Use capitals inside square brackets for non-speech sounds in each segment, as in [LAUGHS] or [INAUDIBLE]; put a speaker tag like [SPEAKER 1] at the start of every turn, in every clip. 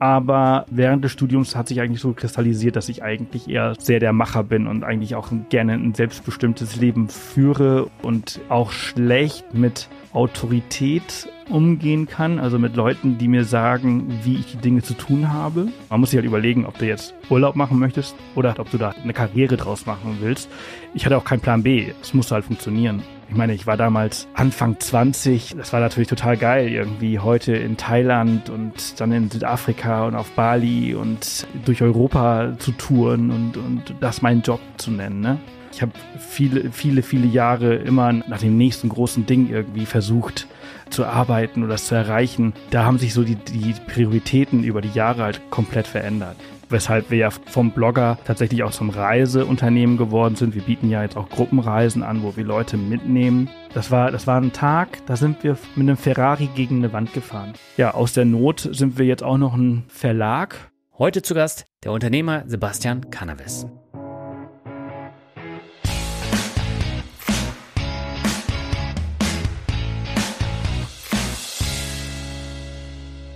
[SPEAKER 1] Aber während des Studiums hat sich eigentlich so kristallisiert, dass ich eigentlich eher sehr der Macher bin und eigentlich auch gerne ein selbstbestimmtes Leben führe und auch schlecht mit Autorität umgehen kann, also mit Leuten, die mir sagen, wie ich die Dinge zu tun habe. Man muss sich halt überlegen, ob du jetzt Urlaub machen möchtest oder ob du da eine Karriere draus machen willst. Ich hatte auch keinen Plan B. Es musste halt funktionieren. Ich meine, ich war damals Anfang 20. Das war natürlich total geil, irgendwie heute in Thailand und dann in Südafrika und auf Bali und durch Europa zu touren und, und das meinen Job zu nennen. Ne? Ich habe viele, viele, viele Jahre immer nach dem nächsten großen Ding irgendwie versucht zu arbeiten oder es zu erreichen. Da haben sich so die, die Prioritäten über die Jahre halt komplett verändert weshalb wir ja vom Blogger tatsächlich auch zum Reiseunternehmen geworden sind. Wir bieten ja jetzt auch Gruppenreisen an, wo wir Leute mitnehmen. Das war, das war ein Tag, da sind wir mit einem Ferrari gegen eine Wand gefahren. Ja, aus der Not sind wir jetzt auch noch ein Verlag.
[SPEAKER 2] Heute zu Gast der Unternehmer Sebastian Cannabis.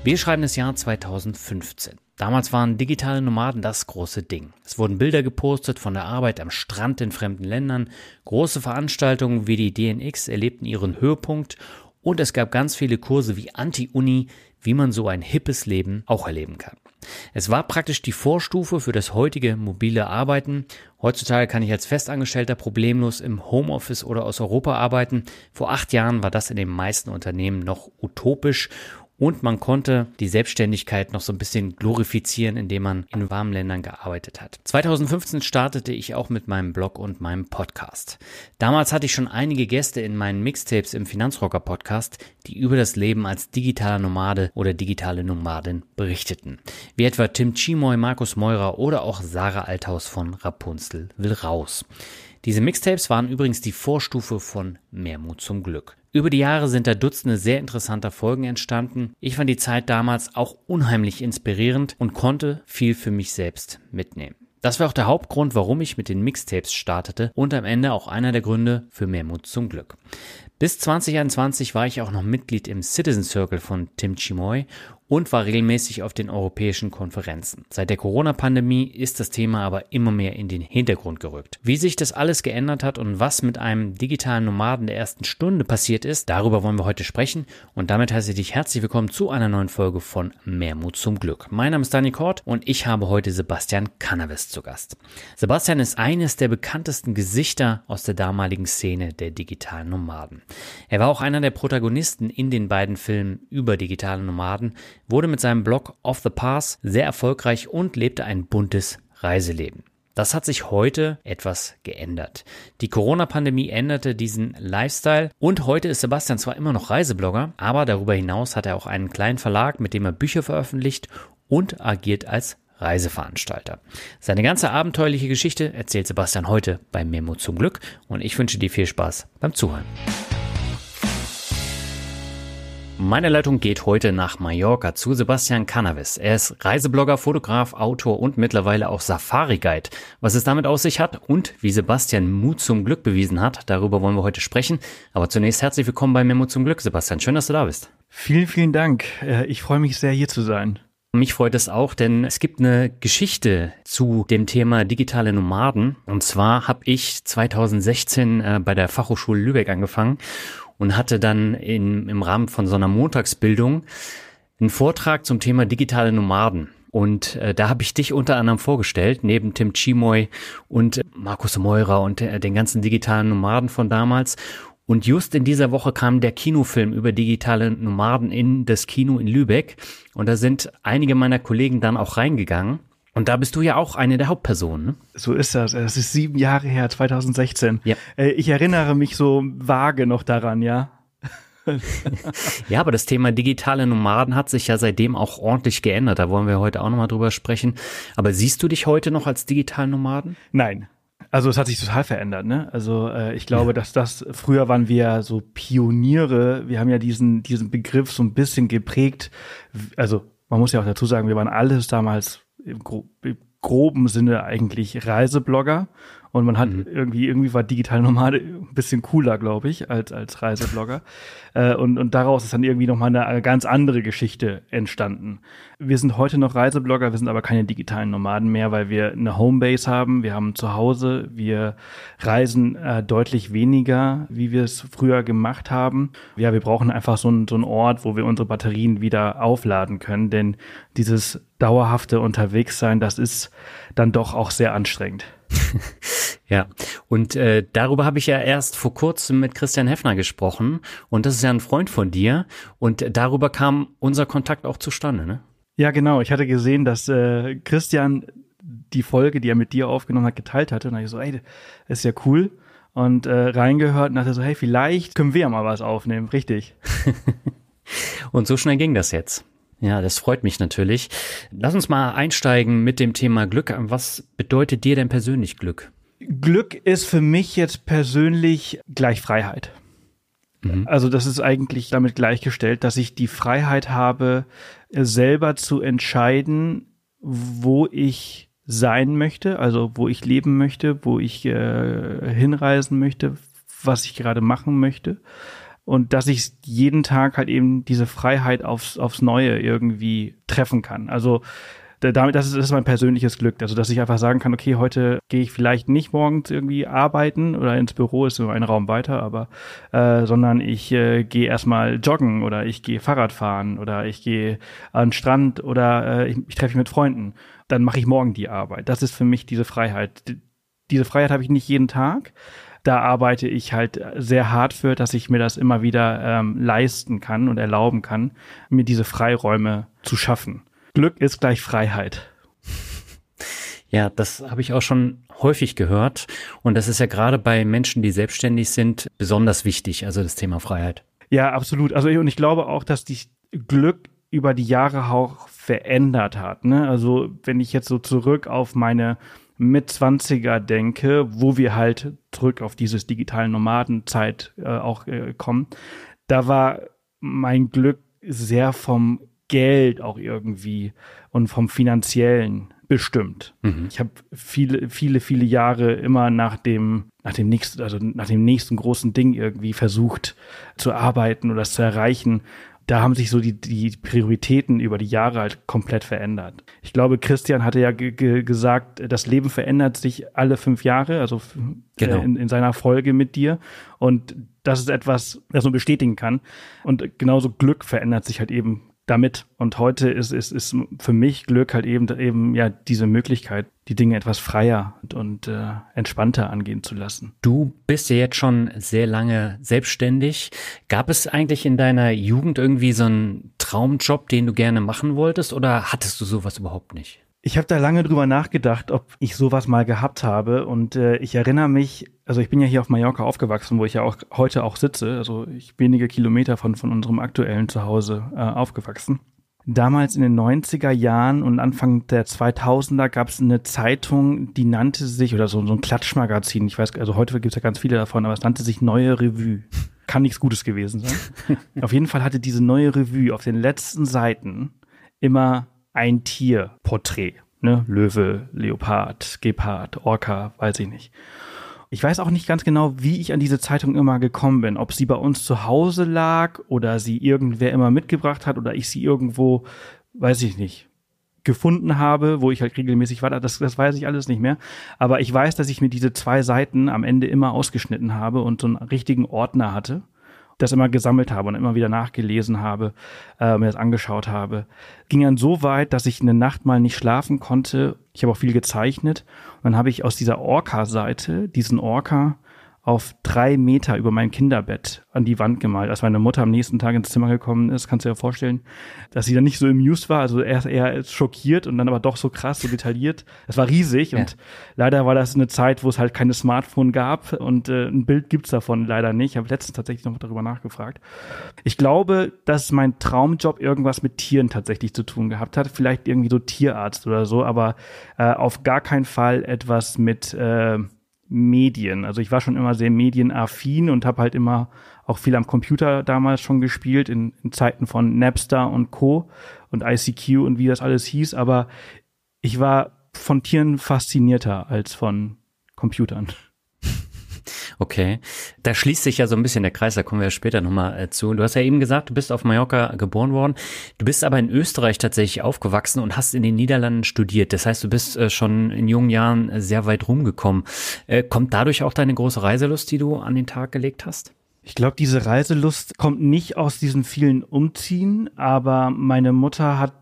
[SPEAKER 2] Wir schreiben das Jahr 2015. Damals waren digitale Nomaden das große Ding. Es wurden Bilder gepostet von der Arbeit am Strand in fremden Ländern, große Veranstaltungen wie die DNX erlebten ihren Höhepunkt und es gab ganz viele Kurse wie Anti-Uni, wie man so ein hippes Leben auch erleben kann. Es war praktisch die Vorstufe für das heutige mobile Arbeiten. Heutzutage kann ich als Festangestellter problemlos im Homeoffice oder aus Europa arbeiten. Vor acht Jahren war das in den meisten Unternehmen noch utopisch und man konnte die Selbstständigkeit noch so ein bisschen glorifizieren, indem man in warmen Ländern gearbeitet hat. 2015 startete ich auch mit meinem Blog und meinem Podcast. Damals hatte ich schon einige Gäste in meinen Mixtapes im Finanzrocker Podcast, die über das Leben als digitaler Nomade oder digitale Nomadin berichteten. Wie etwa Tim Chimoy, Markus Meurer oder auch Sarah Althaus von Rapunzel will raus. Diese Mixtapes waren übrigens die Vorstufe von Mehrmut zum Glück. Über die Jahre sind da Dutzende sehr interessanter Folgen entstanden. Ich fand die Zeit damals auch unheimlich inspirierend und konnte viel für mich selbst mitnehmen. Das war auch der Hauptgrund, warum ich mit den Mixtapes startete und am Ende auch einer der Gründe für mehr Mut zum Glück. Bis 2021 war ich auch noch Mitglied im Citizen Circle von Tim Chimoy und war regelmäßig auf den europäischen Konferenzen. Seit der Corona-Pandemie ist das Thema aber immer mehr in den Hintergrund gerückt. Wie sich das alles geändert hat und was mit einem digitalen Nomaden der ersten Stunde passiert ist, darüber wollen wir heute sprechen und damit heiße ich dich herzlich willkommen zu einer neuen Folge von Mehrmut zum Glück. Mein Name ist Dani Kort und ich habe heute Sebastian Cannabis zu Gast. Sebastian ist eines der bekanntesten Gesichter aus der damaligen Szene der digitalen Nomaden. Er war auch einer der Protagonisten in den beiden Filmen über digitale Nomaden, wurde mit seinem Blog Off the Pass sehr erfolgreich und lebte ein buntes Reiseleben. Das hat sich heute etwas geändert. Die Corona-Pandemie änderte diesen Lifestyle und heute ist Sebastian zwar immer noch Reiseblogger, aber darüber hinaus hat er auch einen kleinen Verlag, mit dem er Bücher veröffentlicht und agiert als Reiseveranstalter. Seine ganze abenteuerliche Geschichte erzählt Sebastian heute bei Memo zum Glück und ich wünsche dir viel Spaß beim Zuhören. Meine Leitung geht heute nach Mallorca zu Sebastian Cannabis. Er ist Reiseblogger, Fotograf, Autor und mittlerweile auch Safari-Guide. Was es damit aus sich hat und wie Sebastian Mut zum Glück bewiesen hat, darüber wollen wir heute sprechen. Aber zunächst herzlich willkommen bei Memo zum Glück, Sebastian. Schön, dass du da bist.
[SPEAKER 1] Vielen, vielen Dank. Äh, ich freue mich sehr, hier zu sein.
[SPEAKER 2] Mich freut es auch, denn es gibt eine Geschichte zu dem Thema digitale Nomaden. Und zwar habe ich 2016 äh, bei der Fachhochschule Lübeck angefangen und hatte dann in, im Rahmen von so einer Montagsbildung einen Vortrag zum Thema digitale Nomaden. Und äh, da habe ich dich unter anderem vorgestellt, neben Tim Chimoy und Markus Meurer und äh, den ganzen digitalen Nomaden von damals. Und just in dieser Woche kam der Kinofilm über digitale Nomaden in das Kino in Lübeck. Und da sind einige meiner Kollegen dann auch reingegangen. Und da bist du ja auch eine der Hauptpersonen. Ne?
[SPEAKER 1] So ist das. Es ist sieben Jahre her, 2016. Ja. Äh, ich erinnere mich so vage noch daran, ja. [LAUGHS]
[SPEAKER 2] ja, aber das Thema digitale Nomaden hat sich ja seitdem auch ordentlich geändert. Da wollen wir heute auch nochmal drüber sprechen. Aber siehst du dich heute noch als digitalen Nomaden?
[SPEAKER 1] Nein. Also es hat sich total verändert, ne? Also äh, ich glaube, ja. dass das früher waren wir so Pioniere. Wir haben ja diesen diesen Begriff so ein bisschen geprägt. Also man muss ja auch dazu sagen, wir waren alles damals im, gro im groben Sinne eigentlich Reiseblogger und man hat mhm. irgendwie, irgendwie war Digital Nomade ein bisschen cooler, glaube ich, als, als Reiseblogger. [LAUGHS] äh, und, und daraus ist dann irgendwie nochmal eine ganz andere Geschichte entstanden. Wir sind heute noch Reiseblogger, wir sind aber keine digitalen Nomaden mehr, weil wir eine Homebase haben, wir haben zu Hause, wir reisen äh, deutlich weniger, wie wir es früher gemacht haben. Ja, wir brauchen einfach so, ein, so einen Ort, wo wir unsere Batterien wieder aufladen können, denn dieses dauerhafte Unterwegssein, das ist dann doch auch sehr anstrengend. [LAUGHS]
[SPEAKER 2] Ja, und äh, darüber habe ich ja erst vor kurzem mit Christian Heffner gesprochen und das ist ja ein Freund von dir und darüber kam unser Kontakt auch zustande, ne?
[SPEAKER 1] Ja, genau. Ich hatte gesehen, dass äh, Christian die Folge, die er mit dir aufgenommen hat, geteilt hatte und da ich so, ey, das ist ja cool und äh, reingehört und dachte so, hey, vielleicht können wir ja mal was aufnehmen, richtig. [LAUGHS]
[SPEAKER 2] und so schnell ging das jetzt. Ja, das freut mich natürlich. Lass uns mal einsteigen mit dem Thema Glück. Was bedeutet dir denn persönlich Glück?
[SPEAKER 1] Glück ist für mich jetzt persönlich gleich Freiheit. Mhm. Also das ist eigentlich damit gleichgestellt, dass ich die Freiheit habe, selber zu entscheiden, wo ich sein möchte, also wo ich leben möchte, wo ich äh, hinreisen möchte, was ich gerade machen möchte. Und dass ich jeden Tag halt eben diese Freiheit aufs, aufs Neue irgendwie treffen kann. Also damit, das ist, das ist mein persönliches Glück. Also, dass ich einfach sagen kann, okay, heute gehe ich vielleicht nicht morgens irgendwie arbeiten oder ins Büro ist nur ein Raum weiter, aber äh, sondern ich äh, gehe erstmal joggen oder ich gehe Fahrrad fahren oder ich gehe an den Strand oder äh, ich, ich treffe mich mit Freunden. Dann mache ich morgen die Arbeit. Das ist für mich diese Freiheit. Diese Freiheit habe ich nicht jeden Tag. Da arbeite ich halt sehr hart für, dass ich mir das immer wieder ähm, leisten kann und erlauben kann, mir diese Freiräume zu schaffen. Glück ist gleich Freiheit.
[SPEAKER 2] Ja, das habe ich auch schon häufig gehört. Und das ist ja gerade bei Menschen, die selbstständig sind, besonders wichtig, also das Thema Freiheit.
[SPEAKER 1] Ja, absolut. Also und ich glaube auch, dass die Glück über die Jahre auch verändert hat. Ne? Also wenn ich jetzt so zurück auf meine Mitzwanziger denke, wo wir halt zurück auf dieses digitalen Nomadenzeit äh, auch äh, kommen, da war mein Glück sehr vom Geld auch irgendwie und vom finanziellen bestimmt. Mhm. Ich habe viele, viele, viele Jahre immer nach dem, nach dem nächsten, also nach dem nächsten großen Ding irgendwie versucht zu arbeiten oder es zu erreichen. Da haben sich so die, die Prioritäten über die Jahre halt komplett verändert. Ich glaube, Christian hatte ja gesagt, das Leben verändert sich alle fünf Jahre, also genau. in, in seiner Folge mit dir. Und das ist etwas, das man bestätigen kann. Und genauso Glück verändert sich halt eben damit. Und heute ist, ist, ist für mich Glück halt eben, eben ja diese Möglichkeit, die Dinge etwas freier und, und äh, entspannter angehen zu lassen.
[SPEAKER 2] Du bist ja jetzt schon sehr lange selbstständig. Gab es eigentlich in deiner Jugend irgendwie so einen Traumjob, den du gerne machen wolltest oder hattest du sowas überhaupt nicht?
[SPEAKER 1] Ich habe da lange drüber nachgedacht, ob ich sowas mal gehabt habe. Und äh, ich erinnere mich, also ich bin ja hier auf Mallorca aufgewachsen, wo ich ja auch heute auch sitze. Also ich wenige Kilometer von, von unserem aktuellen Zuhause äh, aufgewachsen. Damals in den 90er Jahren und Anfang der 2000er gab es eine Zeitung, die nannte sich, oder so, so ein Klatschmagazin, ich weiß, also heute gibt es ja ganz viele davon, aber es nannte sich Neue Revue. Kann nichts Gutes gewesen sein. [LAUGHS] auf jeden Fall hatte diese Neue Revue auf den letzten Seiten immer ein Tierporträt. Ne? Löwe, Leopard, Gepard, Orca, weiß ich nicht. Ich weiß auch nicht ganz genau, wie ich an diese Zeitung immer gekommen bin. Ob sie bei uns zu Hause lag oder sie irgendwer immer mitgebracht hat oder ich sie irgendwo, weiß ich nicht, gefunden habe, wo ich halt regelmäßig war. Das, das weiß ich alles nicht mehr. Aber ich weiß, dass ich mir diese zwei Seiten am Ende immer ausgeschnitten habe und so einen richtigen Ordner hatte das immer gesammelt habe und immer wieder nachgelesen habe, äh, mir das angeschaut habe. Ging dann so weit, dass ich eine Nacht mal nicht schlafen konnte. Ich habe auch viel gezeichnet. Und dann habe ich aus dieser Orca-Seite diesen Orca auf drei Meter über mein Kinderbett an die Wand gemalt. Als meine Mutter am nächsten Tag ins Zimmer gekommen ist, kannst du dir vorstellen, dass sie dann nicht so amused war, also erst eher schockiert und dann aber doch so krass, so detailliert. Es war riesig ja. und leider war das eine Zeit, wo es halt keine Smartphone gab und äh, ein Bild gibt's davon leider nicht. Ich habe letztens tatsächlich noch darüber nachgefragt. Ich glaube, dass mein Traumjob irgendwas mit Tieren tatsächlich zu tun gehabt hat. Vielleicht irgendwie so Tierarzt oder so, aber äh, auf gar keinen Fall etwas mit äh, Medien. Also ich war schon immer sehr medienaffin und habe halt immer auch viel am Computer damals schon gespielt, in, in Zeiten von Napster und Co. und ICQ und wie das alles hieß. Aber ich war von Tieren faszinierter als von Computern.
[SPEAKER 2] Okay, da schließt sich ja so ein bisschen der Kreis, da kommen wir ja später nochmal äh, zu. Du hast ja eben gesagt, du bist auf Mallorca geboren worden, du bist aber in Österreich tatsächlich aufgewachsen und hast in den Niederlanden studiert. Das heißt, du bist äh, schon in jungen Jahren sehr weit rumgekommen. Äh, kommt dadurch auch deine große Reiselust, die du an den Tag gelegt hast?
[SPEAKER 1] Ich glaube, diese Reiselust kommt nicht aus diesen vielen Umziehen, aber meine Mutter hat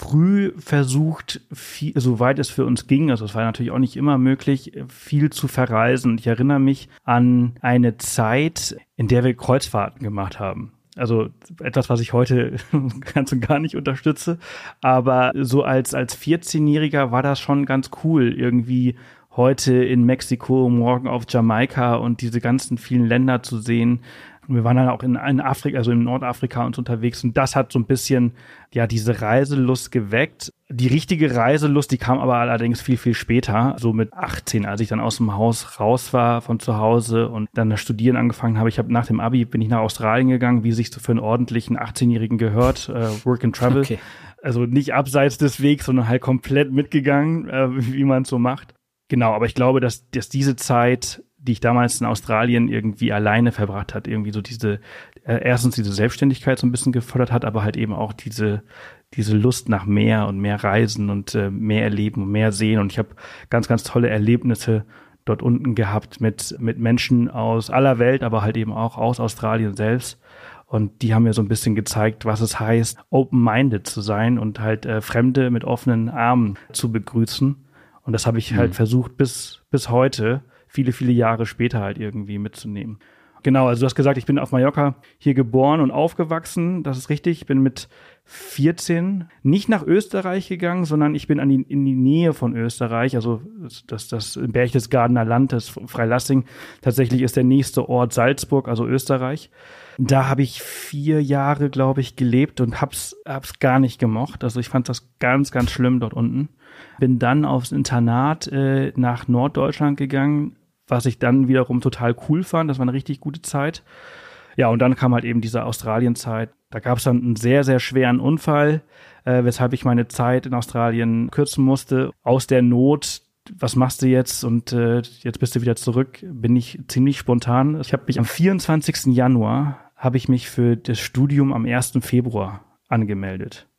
[SPEAKER 1] früh versucht, viel, soweit es für uns ging, also es war natürlich auch nicht immer möglich, viel zu verreisen. Ich erinnere mich an eine Zeit, in der wir Kreuzfahrten gemacht haben. Also etwas, was ich heute [LAUGHS] ganz und gar nicht unterstütze. Aber so als, als 14-Jähriger war das schon ganz cool, irgendwie heute in Mexiko, morgen auf Jamaika und diese ganzen vielen Länder zu sehen, und wir waren dann auch in, in Afrika, also in Nordafrika uns unterwegs. Und das hat so ein bisschen, ja, diese Reiselust geweckt. Die richtige Reiselust, die kam aber allerdings viel, viel später, so mit 18, als ich dann aus dem Haus raus war von zu Hause und dann das Studieren angefangen habe. Ich habe nach dem Abi bin ich nach Australien gegangen, wie sich so für einen ordentlichen 18-Jährigen gehört, äh, Work and Travel. Okay. Also nicht abseits des Wegs, sondern halt komplett mitgegangen, äh, wie man es so macht. Genau, aber ich glaube, dass, dass diese Zeit die ich damals in Australien irgendwie alleine verbracht hat, irgendwie so diese, äh, erstens diese Selbstständigkeit so ein bisschen gefördert hat, aber halt eben auch diese, diese Lust nach mehr und mehr Reisen und äh, mehr erleben und mehr sehen. Und ich habe ganz, ganz tolle Erlebnisse dort unten gehabt mit, mit Menschen aus aller Welt, aber halt eben auch aus Australien selbst. Und die haben mir so ein bisschen gezeigt, was es heißt, open-minded zu sein und halt äh, Fremde mit offenen Armen zu begrüßen. Und das habe ich halt mhm. versucht bis, bis heute viele, viele Jahre später halt irgendwie mitzunehmen. Genau, also du hast gesagt, ich bin auf Mallorca hier geboren und aufgewachsen. Das ist richtig. Ich bin mit 14 nicht nach Österreich gegangen, sondern ich bin an die, in die Nähe von Österreich, also das, das Berchtesgadener Land, das Freilassing. Tatsächlich ist der nächste Ort Salzburg, also Österreich. Da habe ich vier Jahre, glaube ich, gelebt und hab's, hab's gar nicht gemocht. Also ich fand das ganz, ganz schlimm dort unten. Bin dann aufs Internat äh, nach Norddeutschland gegangen, was ich dann wiederum total cool fand. Das war eine richtig gute Zeit. Ja, und dann kam halt eben diese Australienzeit. Da gab es dann einen sehr, sehr schweren Unfall, äh, weshalb ich meine Zeit in Australien kürzen musste. Aus der Not, was machst du jetzt? Und äh, jetzt bist du wieder zurück, bin ich ziemlich spontan. Ich habe mich am 24. Januar habe ich mich für das Studium am 1. Februar angemeldet.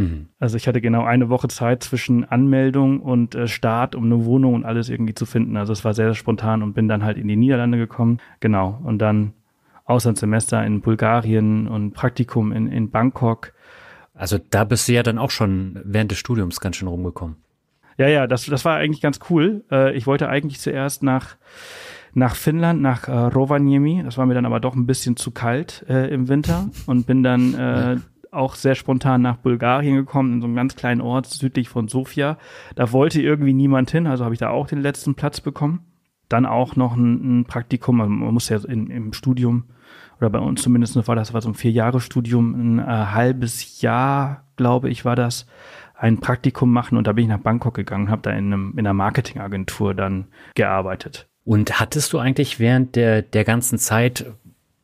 [SPEAKER 1] Mhm. Also ich hatte genau eine Woche Zeit zwischen Anmeldung und äh, Start, um eine Wohnung und alles irgendwie zu finden. Also es war sehr, sehr spontan und bin dann halt in die Niederlande gekommen. Genau. Und dann Auslandssemester in Bulgarien und Praktikum in, in Bangkok.
[SPEAKER 2] Also da bist du ja dann auch schon während des Studiums ganz schön rumgekommen.
[SPEAKER 1] Ja, ja, das, das war eigentlich ganz cool. Äh, ich wollte eigentlich zuerst nach nach Finnland, nach äh, Rovaniemi. Das war mir dann aber doch ein bisschen zu kalt äh, im Winter und bin dann äh, auch sehr spontan nach Bulgarien gekommen, in so einem ganz kleinen Ort südlich von Sofia. Da wollte irgendwie niemand hin, also habe ich da auch den letzten Platz bekommen. Dann auch noch ein, ein Praktikum, also man muss ja in, im Studium, oder bei uns zumindest war das war so ein Vier-Jahre-Studium, ein äh, halbes Jahr, glaube ich, war das, ein Praktikum machen und da bin ich nach Bangkok gegangen, habe da in, einem, in einer Marketingagentur dann gearbeitet.
[SPEAKER 2] Und hattest du eigentlich während der, der ganzen Zeit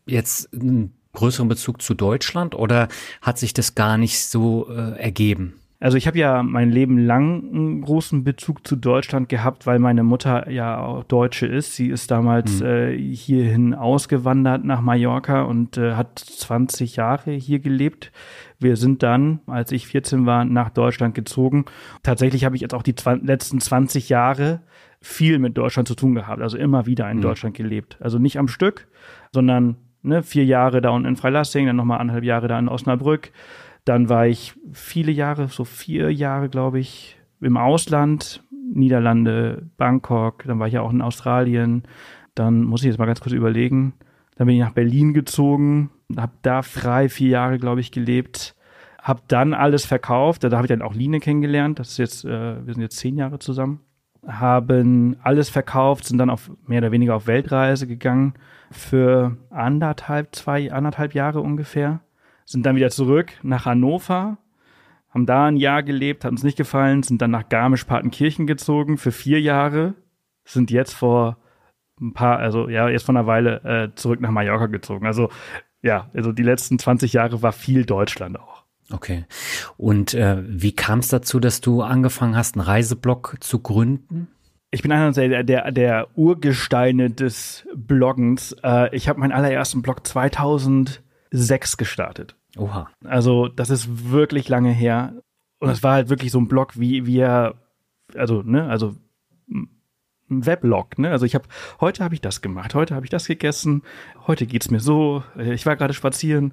[SPEAKER 2] jetzt ein größeren Bezug zu Deutschland oder hat sich das gar nicht so äh, ergeben?
[SPEAKER 1] Also ich habe ja mein Leben lang einen großen Bezug zu Deutschland gehabt, weil meine Mutter ja auch Deutsche ist. Sie ist damals mhm. äh, hierhin ausgewandert nach Mallorca und äh, hat 20 Jahre hier gelebt. Wir sind dann, als ich 14 war, nach Deutschland gezogen. Tatsächlich habe ich jetzt auch die letzten 20 Jahre viel mit Deutschland zu tun gehabt, also immer wieder in mhm. Deutschland gelebt. Also nicht am Stück, sondern ne, vier Jahre da unten in Freilassing, dann nochmal anderthalb Jahre da in Osnabrück. Dann war ich viele Jahre, so vier Jahre, glaube ich, im Ausland, Niederlande, Bangkok, dann war ich ja auch in Australien, Dann muss ich jetzt mal ganz kurz überlegen. Dann bin ich nach Berlin gezogen, habe da frei vier Jahre, glaube ich, gelebt. Habe dann alles verkauft. Da habe ich dann auch Line kennengelernt. Das ist jetzt, äh, wir sind jetzt zehn Jahre zusammen. Haben alles verkauft, sind dann auf mehr oder weniger auf Weltreise gegangen für anderthalb, zwei, anderthalb Jahre ungefähr. Sind dann wieder zurück nach Hannover, haben da ein Jahr gelebt, hat uns nicht gefallen, sind dann nach Garmisch-Partenkirchen gezogen für vier Jahre, sind jetzt vor ein paar, also ja, jetzt vor einer Weile äh, zurück nach Mallorca gezogen. Also ja, also die letzten 20 Jahre war viel Deutschland auch.
[SPEAKER 2] Okay. Und äh, wie kam es dazu, dass du angefangen hast, einen Reiseblog zu gründen?
[SPEAKER 1] Ich bin einer der, der, der Urgesteine des Bloggens. Äh, ich habe meinen allerersten Blog 2006 gestartet.
[SPEAKER 2] Oha.
[SPEAKER 1] Also das ist wirklich lange her. Und es war halt wirklich so ein Blog, wie wir, also, ne, also ein Weblog, ne? Also ich habe heute habe ich das gemacht, heute habe ich das gegessen, heute geht's mir so, ich war gerade spazieren.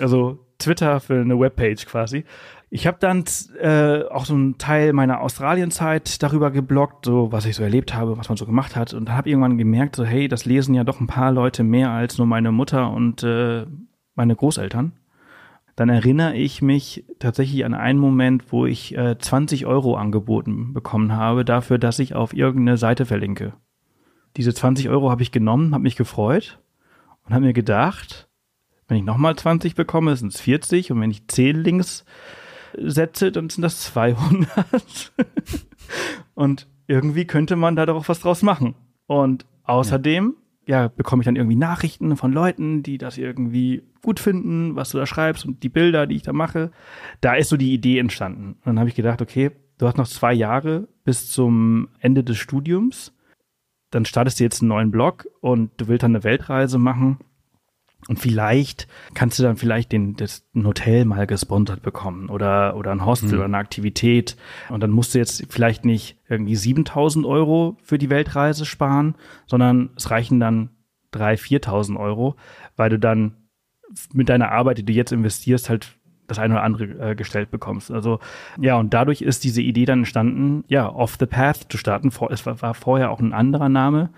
[SPEAKER 1] Also Twitter für eine Webpage quasi. Ich habe dann äh, auch so einen Teil meiner Australienzeit darüber gebloggt, so was ich so erlebt habe, was man so gemacht hat und habe irgendwann gemerkt, so hey, das lesen ja doch ein paar Leute mehr als nur meine Mutter und äh, meine Großeltern dann erinnere ich mich tatsächlich an einen Moment, wo ich äh, 20 Euro angeboten bekommen habe dafür, dass ich auf irgendeine Seite verlinke. Diese 20 Euro habe ich genommen, habe mich gefreut und habe mir gedacht, wenn ich nochmal 20 bekomme, sind es 40 und wenn ich 10 Links setze, dann sind das 200. [LAUGHS] und irgendwie könnte man da doch was draus machen. Und außerdem ja, bekomme ich dann irgendwie Nachrichten von Leuten, die das irgendwie gut finden, was du da schreibst und die Bilder, die ich da mache. Da ist so die Idee entstanden. Und dann habe ich gedacht, okay, du hast noch zwei Jahre bis zum Ende des Studiums. Dann startest du jetzt einen neuen Blog und du willst dann eine Weltreise machen. Und vielleicht kannst du dann vielleicht den, das, ein Hotel mal gesponsert bekommen oder, oder ein Hostel mhm. oder eine Aktivität. Und dann musst du jetzt vielleicht nicht irgendwie 7000 Euro für die Weltreise sparen, sondern es reichen dann 3.000, 4.000 Euro, weil du dann mit deiner Arbeit, die du jetzt investierst, halt das eine oder andere äh, gestellt bekommst. Also ja, und dadurch ist diese Idee dann entstanden, ja, Off the Path zu starten. Es war, war vorher auch ein anderer Name,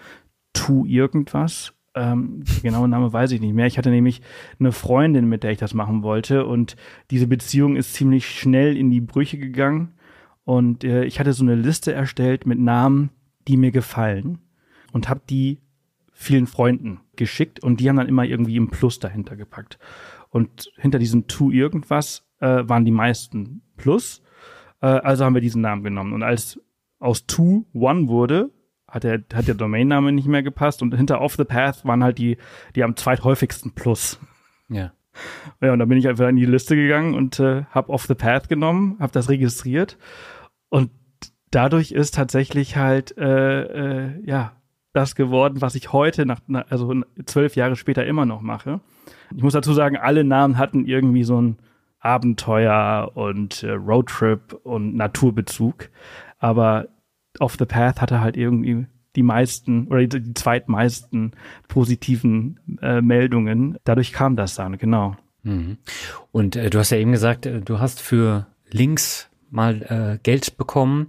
[SPEAKER 1] Tu irgendwas ähm, der genaue Name weiß ich nicht mehr. Ich hatte nämlich eine Freundin, mit der ich das machen wollte und diese Beziehung ist ziemlich schnell in die Brüche gegangen und äh, ich hatte so eine Liste erstellt mit Namen, die mir gefallen und habe die vielen Freunden geschickt und die haben dann immer irgendwie im Plus dahinter gepackt. Und hinter diesem To irgendwas äh, waren die meisten Plus. Äh, also haben wir diesen Namen genommen. Und als aus To One wurde, hat der, hat der Domainname nicht mehr gepasst und hinter Off the Path waren halt die, die am zweithäufigsten Plus.
[SPEAKER 2] Ja.
[SPEAKER 1] Ja, und dann bin ich einfach in die Liste gegangen und äh, habe Off the Path genommen, habe das registriert und dadurch ist tatsächlich halt äh, äh, ja das geworden, was ich heute nach also zwölf Jahre später immer noch mache. Ich muss dazu sagen, alle Namen hatten irgendwie so ein Abenteuer und äh, Roadtrip und Naturbezug, aber Off the Path hatte halt irgendwie die meisten oder die, zweitmeisten positiven äh, Meldungen. Dadurch kam das dann, genau.
[SPEAKER 2] Mhm. Und äh, du hast ja eben gesagt, äh, du hast für Links mal äh, Geld bekommen.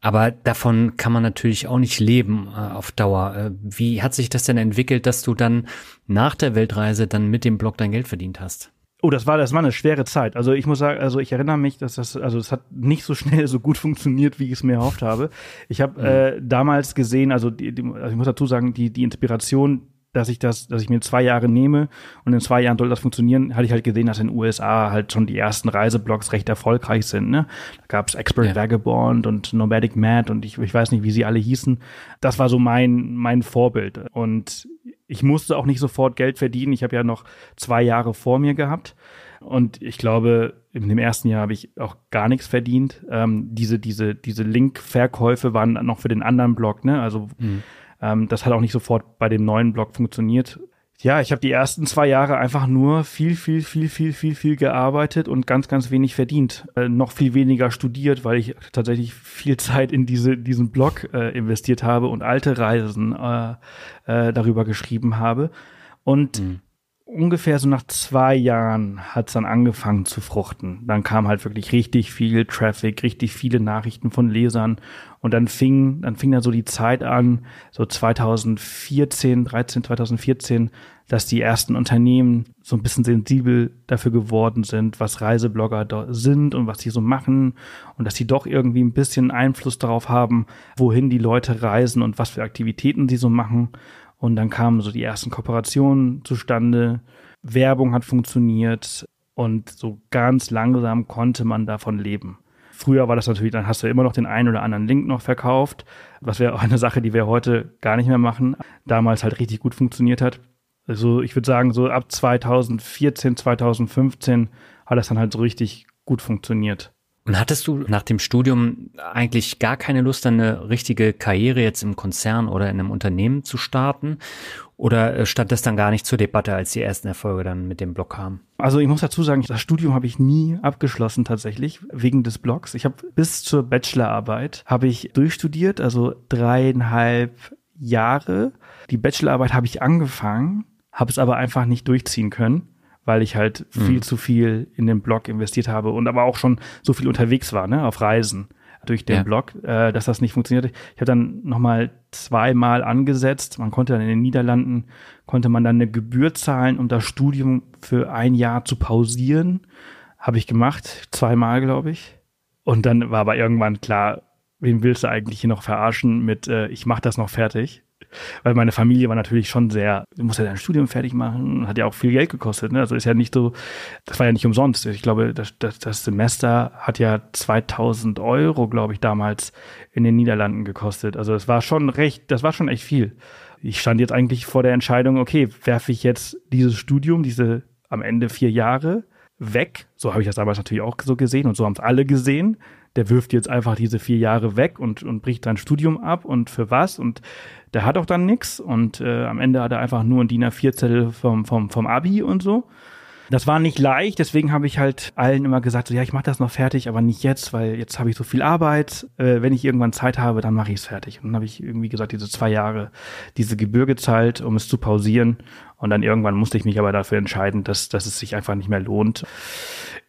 [SPEAKER 2] Aber davon kann man natürlich auch nicht leben äh, auf Dauer. Äh, wie hat sich das denn entwickelt, dass du dann nach der Weltreise dann mit dem Blog dein Geld verdient hast?
[SPEAKER 1] Oh, das war, das war eine schwere Zeit. Also ich muss sagen, also ich erinnere mich, dass das, also es hat nicht so schnell so gut [LAUGHS] funktioniert, wie ich es mir erhofft habe. Ich habe mhm. äh, damals gesehen, also, die, die, also ich muss dazu sagen, die, die Inspiration, dass ich das, dass ich mir zwei Jahre nehme und in zwei Jahren soll das funktionieren, hatte ich halt gesehen, dass in den USA halt schon die ersten Reiseblogs recht erfolgreich sind. Ne? Da gab's Expert ja. Vagabond und Nomadic Mad und ich, ich weiß nicht, wie sie alle hießen. Das war so mein, mein Vorbild. Und ich musste auch nicht sofort Geld verdienen. Ich habe ja noch zwei Jahre vor mir gehabt. Und ich glaube, in dem ersten Jahr habe ich auch gar nichts verdient. Ähm, diese, diese, diese Link-Verkäufe waren noch für den anderen Blog, ne? Also mhm. ähm, das hat auch nicht sofort bei dem neuen Blog funktioniert. Ja, ich habe die ersten zwei Jahre einfach nur viel, viel, viel, viel, viel, viel gearbeitet und ganz, ganz wenig verdient. Äh, noch viel weniger studiert, weil ich tatsächlich viel [LAUGHS] Zeit in diese, diesen Blog äh, investiert habe und alte Reisen äh, äh, darüber geschrieben habe. Und mhm. Ungefähr so nach zwei Jahren hat es dann angefangen zu fruchten. Dann kam halt wirklich richtig viel Traffic, richtig viele Nachrichten von Lesern. Und dann fing, dann fing dann so die Zeit an, so 2014, 13, 2014, dass die ersten Unternehmen so ein bisschen sensibel dafür geworden sind, was Reiseblogger da sind und was sie so machen und dass sie doch irgendwie ein bisschen Einfluss darauf haben, wohin die Leute reisen und was für Aktivitäten sie so machen. Und dann kamen so die ersten Kooperationen zustande. Werbung hat funktioniert und so ganz langsam konnte man davon leben. Früher war das natürlich, dann hast du immer noch den einen oder anderen Link noch verkauft, was wäre auch eine Sache, die wir heute gar nicht mehr machen. Damals halt richtig gut funktioniert hat. Also ich würde sagen, so ab 2014, 2015 hat das dann halt so richtig gut funktioniert.
[SPEAKER 2] Und hattest du nach dem Studium eigentlich gar keine Lust, eine richtige Karriere jetzt im Konzern oder in einem Unternehmen zu starten? Oder äh, stand das dann gar nicht zur Debatte, als die ersten Erfolge dann mit dem Blog kamen?
[SPEAKER 1] Also ich muss dazu sagen, das Studium habe ich nie abgeschlossen tatsächlich, wegen des Blogs. Ich habe bis zur Bachelorarbeit habe ich durchstudiert, also dreieinhalb Jahre. Die Bachelorarbeit habe ich angefangen, habe es aber einfach nicht durchziehen können weil ich halt viel mhm. zu viel in den Blog investiert habe und aber auch schon so viel unterwegs war, ne, auf Reisen durch den ja. Blog, äh, dass das nicht funktionierte. Ich habe dann nochmal zweimal angesetzt. Man konnte dann in den Niederlanden, konnte man dann eine Gebühr zahlen, um das Studium für ein Jahr zu pausieren. Habe ich gemacht, zweimal, glaube ich. Und dann war aber irgendwann klar, wen willst du eigentlich hier noch verarschen mit, äh, ich mache das noch fertig weil meine Familie war natürlich schon sehr, du musst ja dein Studium fertig machen, hat ja auch viel Geld gekostet. Ne? Also ist ja nicht so, das war ja nicht umsonst. Ich glaube, das, das, das Semester hat ja 2000 Euro, glaube ich, damals in den Niederlanden gekostet. Also es war schon recht, das war schon echt viel. Ich stand jetzt eigentlich vor der Entscheidung, okay, werfe ich jetzt dieses Studium, diese am Ende vier Jahre weg. So habe ich das damals natürlich auch so gesehen und so haben es alle gesehen der wirft jetzt einfach diese vier Jahre weg und, und bricht sein Studium ab und für was? Und der hat auch dann nichts und äh, am Ende hat er einfach nur ein DIN A4-Zettel vom, vom, vom Abi und so. Das war nicht leicht, deswegen habe ich halt allen immer gesagt, so ja, ich mache das noch fertig, aber nicht jetzt, weil jetzt habe ich so viel Arbeit. Äh, wenn ich irgendwann Zeit habe, dann mache ich es fertig. Und dann habe ich irgendwie gesagt, diese zwei Jahre diese Gebühr gezahlt, um es zu pausieren. Und dann irgendwann musste ich mich aber dafür entscheiden, dass, dass es sich einfach nicht mehr lohnt.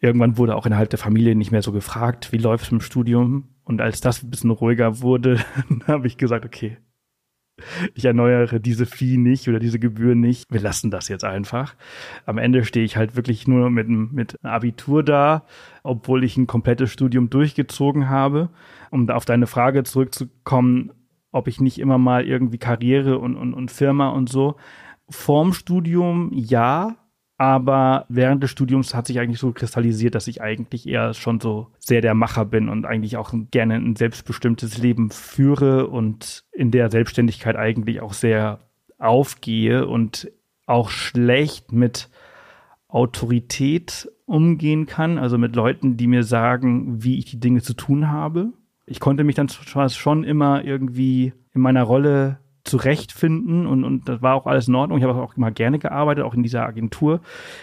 [SPEAKER 1] Irgendwann wurde auch innerhalb der Familie nicht mehr so gefragt, wie läuft es im Studium. Und als das ein bisschen ruhiger wurde, [LAUGHS] habe ich gesagt, okay, ich erneuere diese Fee nicht oder diese Gebühr nicht. Wir lassen das jetzt einfach. Am Ende stehe ich halt wirklich nur mit, mit Abitur da, obwohl ich ein komplettes Studium durchgezogen habe. Um auf deine Frage zurückzukommen, ob ich nicht immer mal irgendwie Karriere und, und, und Firma und so. Vorm Studium ja, aber während des Studiums hat sich eigentlich so kristallisiert, dass ich eigentlich eher schon so sehr der Macher bin und eigentlich auch gerne ein selbstbestimmtes Leben führe und in der Selbstständigkeit eigentlich auch sehr aufgehe und auch schlecht mit Autorität umgehen kann, also mit Leuten, die mir sagen, wie ich die Dinge zu tun habe. Ich konnte mich dann schon immer irgendwie in meiner Rolle zurechtfinden und, und das war auch alles in Ordnung. Ich habe auch immer gerne gearbeitet, auch in dieser Agentur,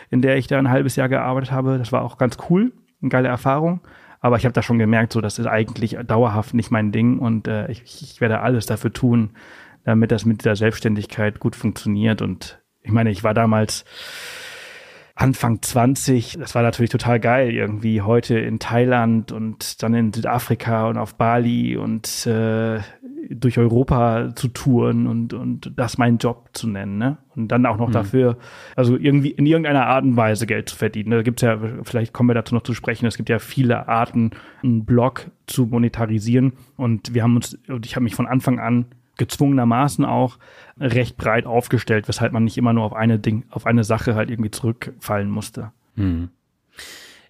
[SPEAKER 1] in der ich da ein halbes Jahr gearbeitet habe. Das war auch ganz cool, eine geile Erfahrung. Aber ich habe da schon gemerkt, so das ist eigentlich dauerhaft nicht mein Ding und äh, ich, ich werde alles dafür tun, damit das mit der Selbstständigkeit gut funktioniert. Und ich meine, ich war damals Anfang 20, das war natürlich total geil, irgendwie heute in Thailand und dann in Südafrika und auf Bali und äh, durch Europa zu touren und, und das meinen Job zu nennen, ne? Und dann auch noch mhm. dafür, also irgendwie in irgendeiner Art und Weise Geld zu verdienen. Da gibt's ja, vielleicht kommen wir dazu noch zu sprechen, es gibt ja viele Arten, einen Blog zu monetarisieren. Und wir haben uns, und ich habe mich von Anfang an gezwungenermaßen auch recht breit aufgestellt, weshalb man nicht immer nur auf eine Ding, auf eine Sache halt irgendwie zurückfallen musste. Hm.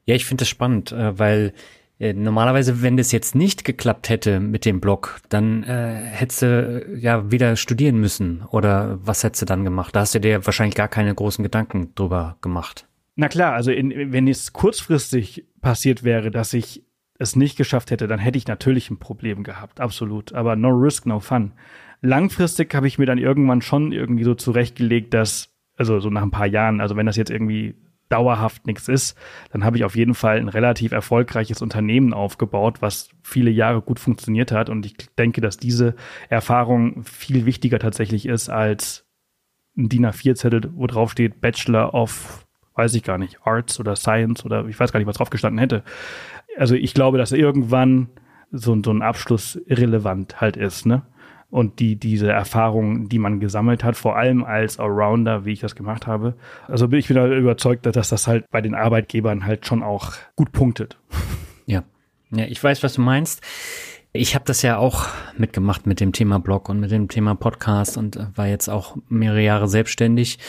[SPEAKER 2] Ja, ich finde das spannend, äh, weil normalerweise, wenn das jetzt nicht geklappt hätte mit dem Blog, dann äh, hättest du äh, ja wieder studieren müssen oder was hättest du dann gemacht? Da hast du dir wahrscheinlich gar keine großen Gedanken drüber gemacht.
[SPEAKER 1] Na klar, also in, wenn es kurzfristig passiert wäre, dass ich es nicht geschafft hätte, dann hätte ich natürlich ein Problem gehabt, absolut. Aber no risk, no fun. Langfristig habe ich mir dann irgendwann schon irgendwie so zurechtgelegt, dass, also so nach ein paar Jahren, also wenn das jetzt irgendwie dauerhaft nichts ist, dann habe ich auf jeden Fall ein relativ erfolgreiches Unternehmen aufgebaut, was viele Jahre gut funktioniert hat. Und ich denke, dass diese Erfahrung viel wichtiger tatsächlich ist als ein DIN A4-Zettel, wo drauf steht Bachelor of, weiß ich gar nicht, Arts oder Science oder ich weiß gar nicht, was drauf gestanden hätte. Also ich glaube, dass irgendwann so, so ein Abschluss irrelevant halt ist, ne? Und die, diese Erfahrung, die man gesammelt hat, vor allem als Allrounder, wie ich das gemacht habe. Also bin ich bin überzeugt, dass das halt bei den Arbeitgebern halt schon auch gut punktet.
[SPEAKER 2] Ja. Ja, ich weiß, was du meinst. Ich habe das ja auch mitgemacht mit dem Thema Blog und mit dem Thema Podcast und war jetzt auch mehrere Jahre selbstständig.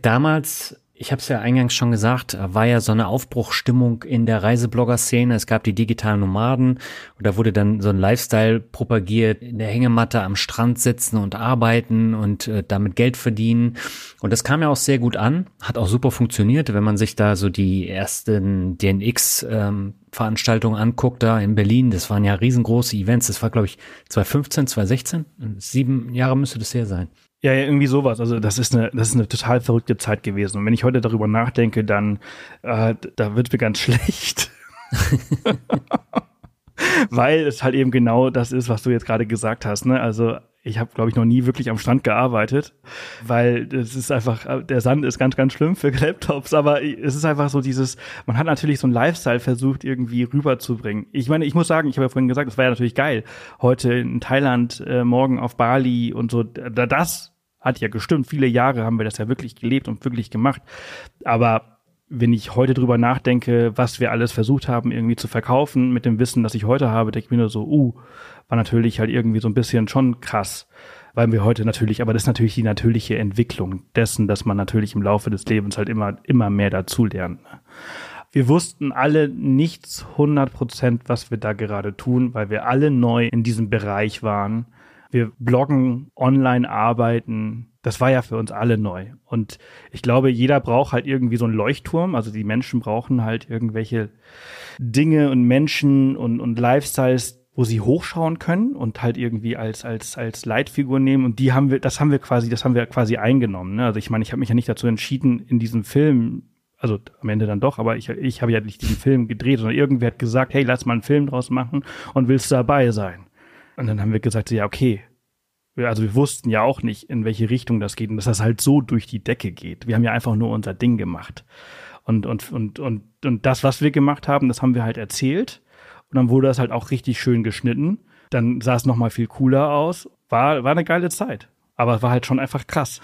[SPEAKER 2] Damals ich habe es ja eingangs schon gesagt, war ja so eine Aufbruchstimmung in der Reiseblogger-Szene. Es gab die digitalen Nomaden und da wurde dann so ein Lifestyle propagiert, in der Hängematte am Strand sitzen und arbeiten und äh, damit Geld verdienen. Und das kam ja auch sehr gut an, hat auch super funktioniert, wenn man sich da so die ersten DNX ähm, Veranstaltungen anguckt, da in Berlin, das waren ja riesengroße Events, das war glaube ich 2015, 2016, sieben Jahre müsste das her sein.
[SPEAKER 1] Ja, ja, irgendwie sowas. Also das ist eine, das ist eine total verrückte Zeit gewesen. Und wenn ich heute darüber nachdenke, dann äh, da wird mir ganz [LAUGHS] schlecht. [LAUGHS] Weil es halt eben genau das ist, was du jetzt gerade gesagt hast. Ne? Also ich habe, glaube ich, noch nie wirklich am Strand gearbeitet, weil es ist einfach, der Sand ist ganz, ganz schlimm für [LAUGHS] Laptops, aber es ist einfach so dieses, man hat natürlich so ein Lifestyle versucht, irgendwie rüberzubringen. Ich meine, ich muss sagen, ich habe ja vorhin gesagt, es war ja natürlich geil. Heute in Thailand, äh, morgen auf Bali und so, das hat ja gestimmt. Viele Jahre haben wir das ja wirklich gelebt und wirklich gemacht. Aber wenn ich heute drüber nachdenke, was wir alles versucht haben, irgendwie zu verkaufen mit dem Wissen, das ich heute habe, denke ich mir nur so, uh, war natürlich halt irgendwie so ein bisschen schon krass. Weil wir heute natürlich, aber das ist natürlich die natürliche Entwicklung dessen, dass man natürlich im Laufe des Lebens halt immer, immer mehr dazu lernt. Ne? Wir wussten alle nichts 100 Prozent, was wir da gerade tun, weil wir alle neu in diesem Bereich waren wir bloggen, online arbeiten. Das war ja für uns alle neu. Und ich glaube, jeder braucht halt irgendwie so einen Leuchtturm. Also die Menschen brauchen halt irgendwelche Dinge und Menschen und, und Lifestyles, wo sie hochschauen können und halt irgendwie als als als Leitfigur nehmen und die haben wir das haben wir quasi das haben wir quasi eingenommen ne? also ich meine ich habe mich ja nicht dazu entschieden in diesem Film also am Ende dann doch aber ich ich habe ja nicht diesen Film gedreht sondern irgendwer hat gesagt hey lass mal einen Film draus machen und willst dabei sein und dann haben wir gesagt, ja, okay. Also wir wussten ja auch nicht, in welche Richtung das geht und dass das halt so durch die Decke geht. Wir haben ja einfach nur unser Ding gemacht. Und, und, und, und, und das, was wir gemacht haben, das haben wir halt erzählt. Und dann wurde das halt auch richtig schön geschnitten. Dann sah es nochmal viel cooler aus. War, war eine geile Zeit. Aber es war halt schon einfach krass.